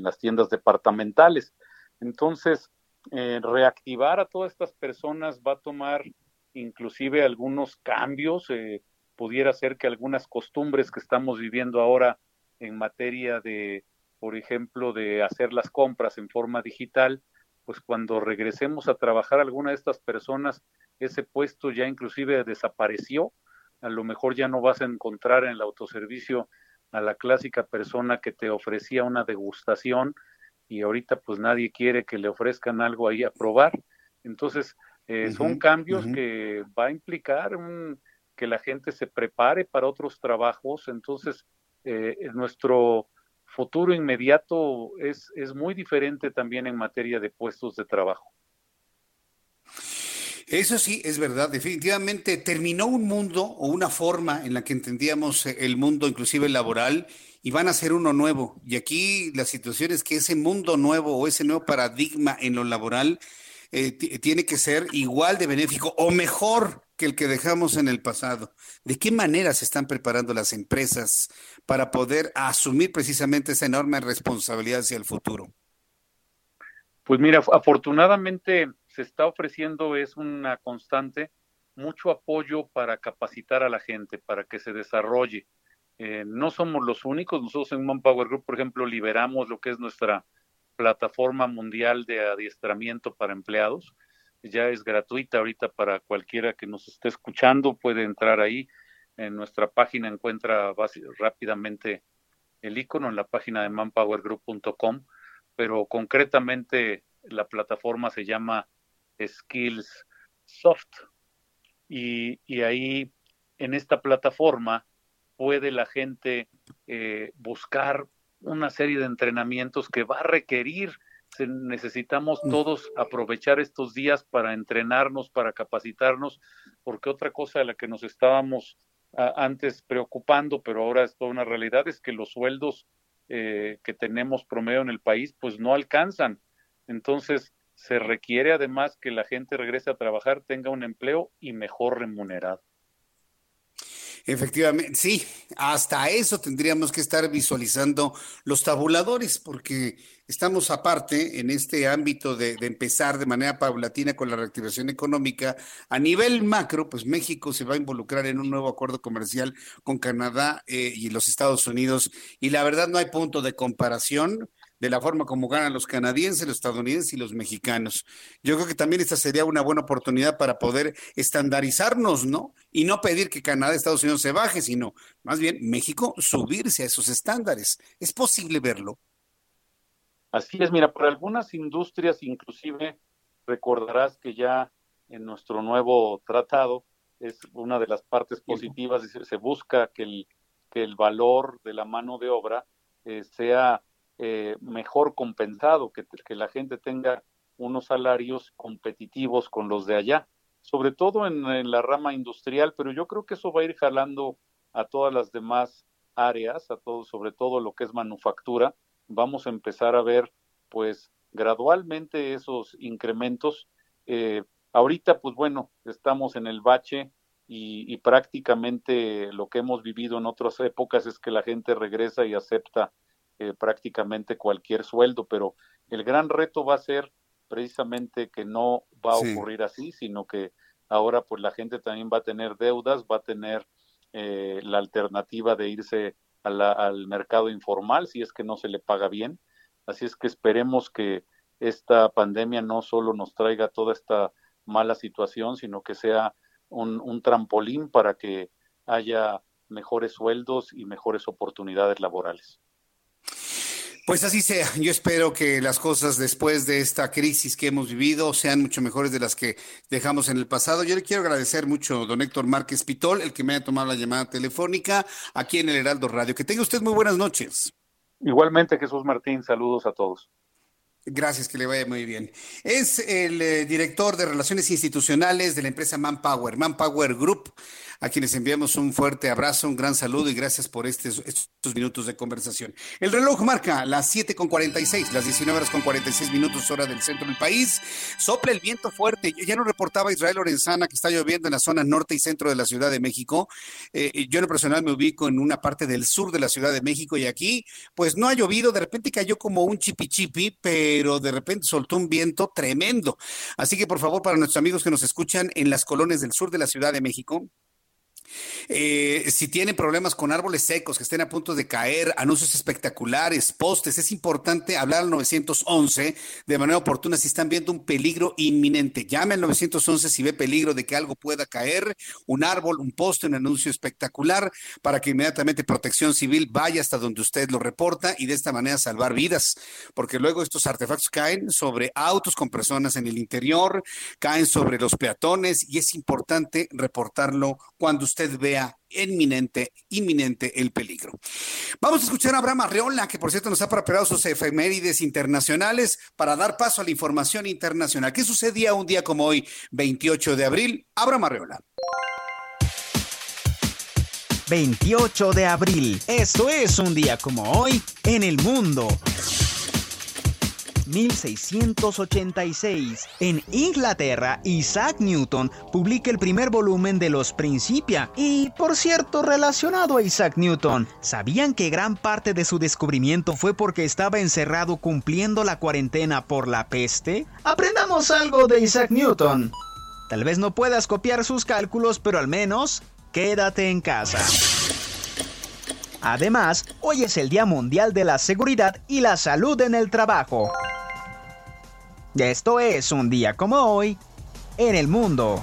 U: las tiendas departamentales. Entonces, eh, reactivar a todas estas personas va a tomar inclusive algunos cambios. Eh, pudiera ser que algunas costumbres que estamos viviendo ahora en materia de, por ejemplo, de hacer las compras en forma digital, pues cuando regresemos a trabajar alguna de estas personas ese puesto ya inclusive desapareció, a lo mejor ya no vas a encontrar en el autoservicio a la clásica persona que te ofrecía una degustación y ahorita pues nadie quiere que le ofrezcan algo ahí a probar. Entonces, eh, son cambios que va a implicar un, que la gente se prepare para otros trabajos. Entonces, eh, nuestro futuro inmediato es, es muy diferente también en materia de puestos de trabajo.
A: Eso sí, es verdad. Definitivamente terminó un mundo o una forma en la que entendíamos eh, el mundo, inclusive laboral, y van a ser uno nuevo. Y aquí la situación es que ese mundo nuevo o ese nuevo paradigma en lo laboral eh, tiene que ser igual de benéfico o mejor que el que dejamos en el pasado. ¿De qué manera se están preparando las empresas para poder asumir precisamente esa enorme responsabilidad hacia el futuro?
U: Pues mira, afortunadamente se está ofreciendo, es una constante, mucho apoyo para capacitar a la gente, para que se desarrolle. Eh, no somos los únicos, nosotros en Manpower Group, por ejemplo, liberamos lo que es nuestra plataforma mundial de adiestramiento para empleados. Ya es gratuita ahorita para cualquiera que nos esté escuchando, puede entrar ahí. En nuestra página encuentra rápidamente el icono en la página de manpowergroup.com, pero concretamente la plataforma se llama Skills Soft. Y, y ahí en esta plataforma puede la gente eh, buscar una serie de entrenamientos que va a requerir. necesitamos mm. todos aprovechar estos días para entrenarnos, para capacitarnos, porque otra cosa de la que nos estábamos antes preocupando, pero ahora es toda una realidad, es que los sueldos eh, que tenemos promedio en el país, pues no alcanzan. Entonces, se requiere además que la gente regrese a trabajar, tenga un empleo y mejor remunerado.
A: Efectivamente, sí, hasta eso tendríamos que estar visualizando los tabuladores, porque estamos aparte en este ámbito de, empezar de manera paulatina con la reactivación económica. A nivel macro, pues México se va a involucrar en un nuevo acuerdo comercial con Canadá eh, y los Estados Unidos, y la verdad no hay punto de comparación de la forma como ganan los canadienses, los estadounidenses y los mexicanos. Yo creo que también esta sería una buena oportunidad para poder estandarizarnos, ¿no? Y no pedir que Canadá y Estados Unidos se baje, sino más bien México subirse a esos estándares. ¿Es posible verlo?
U: Así es, mira, para algunas industrias inclusive recordarás que ya en nuestro nuevo tratado es una de las partes positivas, se busca que el, que el valor de la mano de obra eh, sea eh, mejor compensado, que, que, la gente tenga unos salarios competitivos con los de allá, sobre todo en, la rama industrial, pero yo creo que eso va a ir jalando a todas las demás áreas, a todo, sobre todo lo que es manufactura. Vamos a empezar a ver, pues, gradualmente esos incrementos. Eh, ahorita, pues bueno, estamos en el bache y, y, prácticamente lo que hemos vivido en otras épocas es que la gente regresa y acepta eh, prácticamente cualquier sueldo, pero el gran reto va a ser precisamente que no va a ocurrir así, sino que ahora pues la gente también va a tener deudas, va a tener eh, la alternativa de irse al mercado informal si es que no se le paga bien. Así es que esperemos que esta pandemia no solo nos traiga toda esta mala situación, sino que sea un, un trampolín para que haya mejores sueldos y mejores oportunidades laborales.
A: Pues así sea. Yo espero que las cosas después de esta crisis que hemos vivido sean mucho mejores de las que dejamos en el pasado. Yo le quiero agradecer mucho a don Héctor Márquez Pitol, el que me haya tomado la llamada telefónica aquí en el Heraldo Radio. Que tenga usted muy buenas noches.
U: Igualmente, Jesús Martín, saludos a todos.
A: Gracias, que le vaya muy bien. Es el eh, director de Relaciones Institucionales de la empresa Manpower, Manpower Group a quienes enviamos un fuerte abrazo, un gran saludo y gracias por estos, estos minutos de conversación. El reloj marca las 7 con 46, las 19 horas con 46 minutos hora del centro del país. Sopla el viento fuerte. Ya nos reportaba Israel Lorenzana que está lloviendo en la zona norte y centro de la Ciudad de México. Eh, yo en lo personal me ubico en una parte del sur de la Ciudad de México y aquí pues no ha llovido, de repente cayó como un chipi chipi, pero de repente soltó un viento tremendo. Así que por favor para nuestros amigos que nos escuchan en las colonias del sur de la Ciudad de México, eh, si tienen problemas con árboles secos que estén a punto de caer, anuncios espectaculares, postes, es importante hablar al 911 de manera oportuna si están viendo un peligro inminente. Llame al 911 si ve peligro de que algo pueda caer, un árbol, un poste, un anuncio espectacular, para que inmediatamente Protección Civil vaya hasta donde usted lo reporta y de esta manera salvar vidas, porque luego estos artefactos caen sobre autos con personas en el interior, caen sobre los peatones y es importante reportarlo cuando usted vea inminente, inminente el peligro. Vamos a escuchar a Abraham Arreola, que por cierto nos ha preparado sus efemérides internacionales para dar paso a la información internacional. ¿Qué sucedía un día como hoy, 28 de abril? Abraham Arreola.
J: 28 de abril. Esto es un día como hoy en el mundo. 1686. En Inglaterra, Isaac Newton publica el primer volumen de Los Principia. Y, por cierto, relacionado a Isaac Newton, ¿sabían que gran parte de su descubrimiento fue porque estaba encerrado cumpliendo la cuarentena por la peste? Aprendamos algo de Isaac Newton. Tal vez no puedas copiar sus cálculos, pero al menos quédate en casa. Además, hoy es el Día Mundial de la Seguridad y la Salud en el Trabajo. Esto es un día como hoy en el mundo.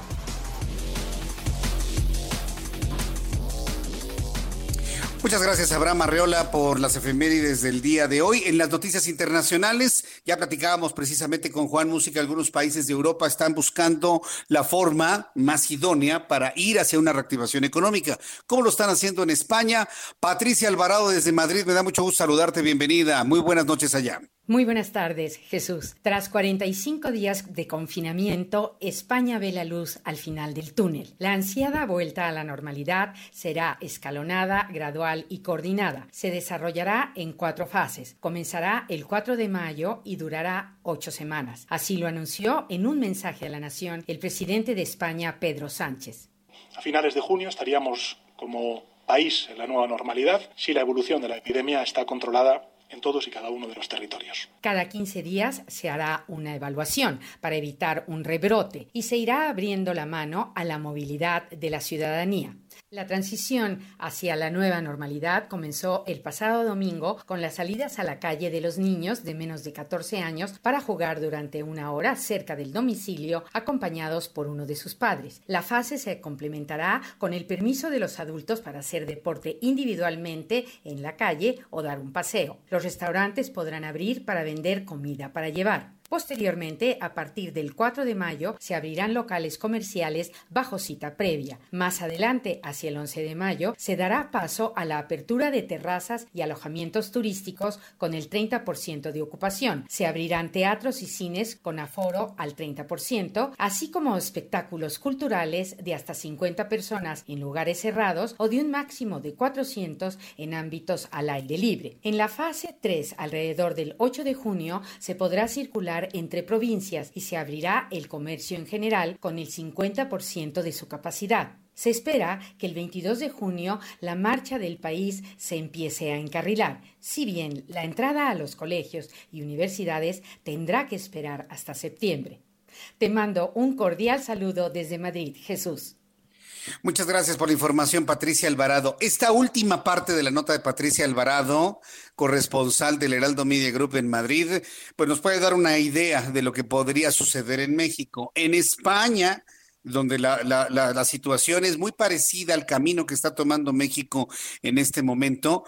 A: Muchas gracias, Abraham Arreola, por las efemérides del día de hoy. En las noticias internacionales, ya platicábamos precisamente con Juan Música, algunos países de Europa están buscando la forma más idónea para ir hacia una reactivación económica. ¿Cómo lo están haciendo en España? Patricia Alvarado desde Madrid, me da mucho gusto saludarte, bienvenida. Muy buenas noches allá.
V: Muy buenas tardes, Jesús. Tras 45 días de confinamiento, España ve la luz al final del túnel. La ansiada vuelta a la normalidad será escalonada, gradual y coordinada. Se desarrollará en cuatro fases. Comenzará el 4 de mayo y durará ocho semanas. Así lo anunció en un mensaje a la Nación el presidente de España, Pedro Sánchez.
W: A finales de junio estaríamos como país en la nueva normalidad si la evolución de la epidemia está controlada en todos y cada uno de los territorios.
V: Cada 15 días se hará una evaluación para evitar un rebrote y se irá abriendo la mano a la movilidad de la ciudadanía. La transición hacia la nueva normalidad comenzó el pasado domingo con las salidas a la calle de los niños de menos de 14 años para jugar durante una hora cerca del domicilio acompañados por uno de sus padres. La fase se complementará con el permiso de los adultos para hacer deporte individualmente en la calle o dar un paseo. Los restaurantes podrán abrir para vender comida para llevar. Posteriormente, a partir del 4 de mayo, se abrirán locales comerciales bajo cita previa. Más adelante, hacia el 11 de mayo, se dará paso a la apertura de terrazas y alojamientos turísticos con el 30% de ocupación. Se abrirán teatros y cines con aforo al 30%, así como espectáculos culturales de hasta 50 personas en lugares cerrados o de un máximo de 400 en ámbitos al aire libre. En la fase 3, alrededor del 8 de junio, se podrá circular entre provincias y se abrirá el comercio en general con el 50% de su capacidad. Se espera que el 22 de junio la marcha del país se empiece a encarrilar, si bien la entrada a los colegios y universidades tendrá que esperar hasta septiembre. Te mando un cordial saludo desde Madrid, Jesús.
A: Muchas gracias por la información, Patricia Alvarado. Esta última parte de la nota de Patricia Alvarado, corresponsal del Heraldo Media Group en Madrid, pues nos puede dar una idea de lo que podría suceder en México. En España, donde la, la, situación es muy parecida al camino que está tomando México en este momento,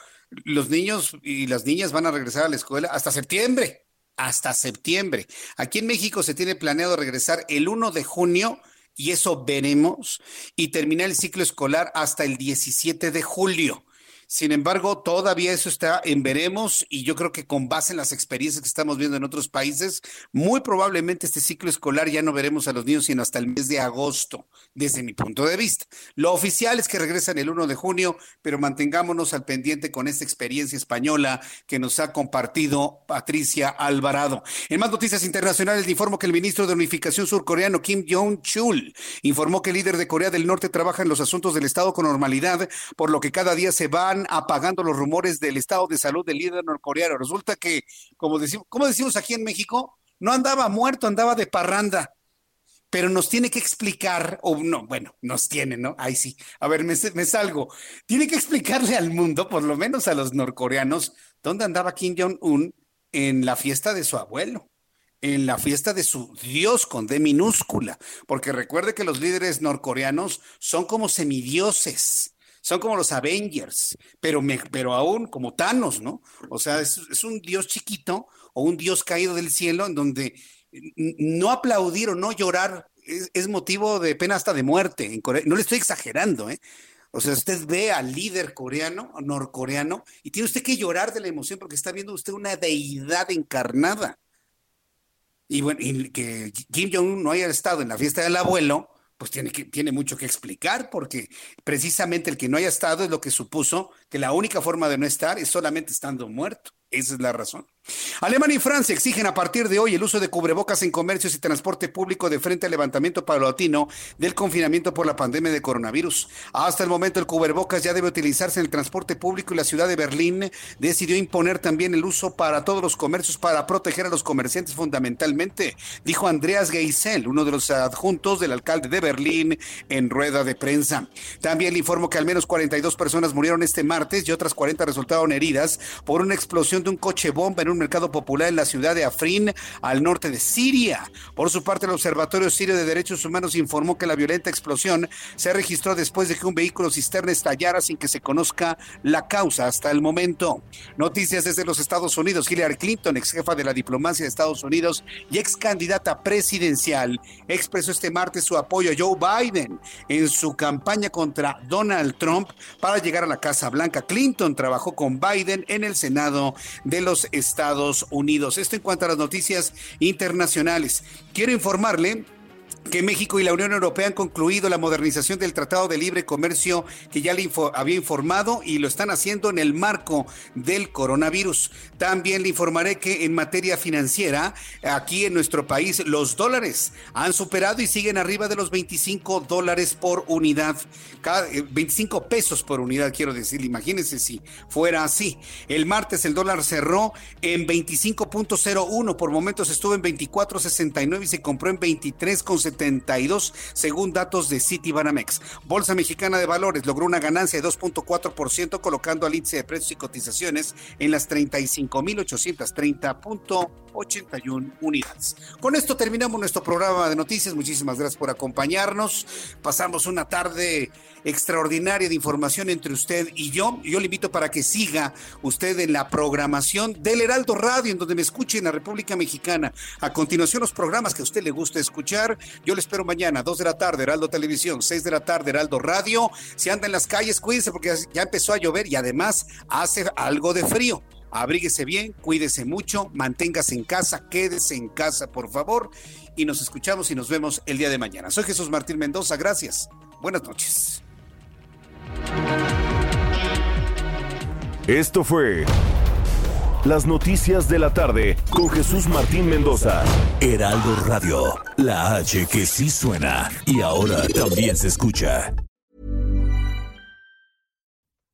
A: los niños y las niñas van a regresar a la escuela hasta septiembre, hasta septiembre. Aquí en México se tiene planeado regresar el 1 de junio y eso veremos, y termina el ciclo escolar hasta el 17 de julio. Sin embargo, todavía eso está en veremos y yo creo que con base en las experiencias que estamos viendo en otros países, muy probablemente este ciclo escolar ya no veremos a los niños sino hasta el mes de agosto, desde mi punto de vista. Lo oficial es que regresan el 1 de junio, pero mantengámonos al pendiente con esta experiencia española que nos ha compartido Patricia Alvarado. En más noticias internacionales, le informo que el ministro de Unificación surcoreano Kim Jong-chul informó que el líder de Corea del Norte trabaja en los asuntos del Estado con normalidad, por lo que cada día se van apagando los rumores del estado de salud del líder norcoreano. Resulta que, como decimos, como decimos aquí en México, no andaba muerto, andaba de parranda. Pero nos tiene que explicar, o no, bueno, nos tiene, ¿no? Ahí sí. A ver, me, salgo. Tiene que explicarle al mundo, por lo menos a los norcoreanos, dónde andaba Kim Jong-un en la fiesta de su abuelo en la fiesta de su Dios con D minúscula, porque recuerde que los líderes norcoreanos son como semidioses son como los Avengers, pero, pero aún como Thanos, ¿no? O sea, es, un dios chiquito o un dios caído del cielo en donde no aplaudir o no llorar es, motivo de pena hasta de muerte. En No le estoy exagerando, ¿eh? O sea, usted ve al líder coreano, norcoreano, y tiene usted que llorar de la emoción porque está viendo usted una deidad encarnada. Y bueno, y que Kim Jong-un no haya estado en la fiesta del abuelo, pues tiene, que, tiene mucho que explicar, porque precisamente el que no haya estado es lo que supuso que la única forma de no estar es solamente estando muerto. Esa es la razón. Alemania y Francia exigen a partir de hoy el uso de cubrebocas en comercios y transporte público de frente al levantamiento paulatino del confinamiento por la pandemia de coronavirus. Hasta el momento el cubrebocas ya debe utilizarse en el transporte público y la ciudad de Berlín decidió imponer también el uso para todos los comercios para proteger a los comerciantes fundamentalmente, dijo Andreas Geisel, uno de los adjuntos del alcalde de Berlín en rueda de prensa. También le informo que al menos 42 personas murieron este martes y otras 40 resultaron heridas por una explosión de un coche bomba en un mercado popular en la ciudad de Afrin, al norte de Siria. Por su parte, el Observatorio Sirio de Derechos Humanos informó que la violenta explosión se registró después de que un vehículo cisterna estallara sin que se conozca la causa hasta el momento. Noticias desde los Estados Unidos. Hillary Clinton, ex jefa de la diplomacia de Estados Unidos y ex candidata presidencial, expresó este martes su apoyo a Joe Biden en su campaña contra Donald Trump para llegar a la Casa Blanca. Clinton trabajó con Biden en el Senado de los Estados Unidos. Esto en cuanto a las noticias internacionales. Quiero informarle que México y la Unión Europea han concluido la modernización del Tratado de Libre Comercio que ya le había informado y lo están haciendo en el marco del coronavirus. También le informaré que en materia financiera, aquí en nuestro país, los dólares han superado y siguen arriba de los 25 dólares por unidad, 25 eh, pesos por unidad, quiero decir. Imagínense si fuera así. El martes el dólar cerró en 25.01, por momentos estuvo en 24.69 y se compró en 23.70 72, según datos de Citibanamex. Bolsa Mexicana de Valores logró una ganancia de 2.4%, colocando al índice de precios y cotizaciones en las 35.830.81 unidades. Con esto terminamos nuestro programa de noticias. Muchísimas gracias por acompañarnos. Pasamos una tarde extraordinaria de información entre usted y yo. Yo le invito para que siga usted en la programación del Heraldo Radio, en donde me escuche en la República Mexicana. A continuación, los programas que a usted le gusta escuchar. Yo le espero mañana, 2 de la tarde, Heraldo Televisión, 6 de la tarde, Heraldo Radio. Si anda en las calles, cuídese porque ya empezó a llover y además hace algo de frío. Abríguese bien, cuídese mucho, manténgase en casa, quédese en casa, por favor. Y nos escuchamos y nos vemos el día de mañana. Soy Jesús Martín Mendoza, gracias. Buenas noches.
N: Esto fue las noticias de la tarde con Jesús Martín Mendoza. Heraldo Radio, la H que sí suena y ahora también se escucha.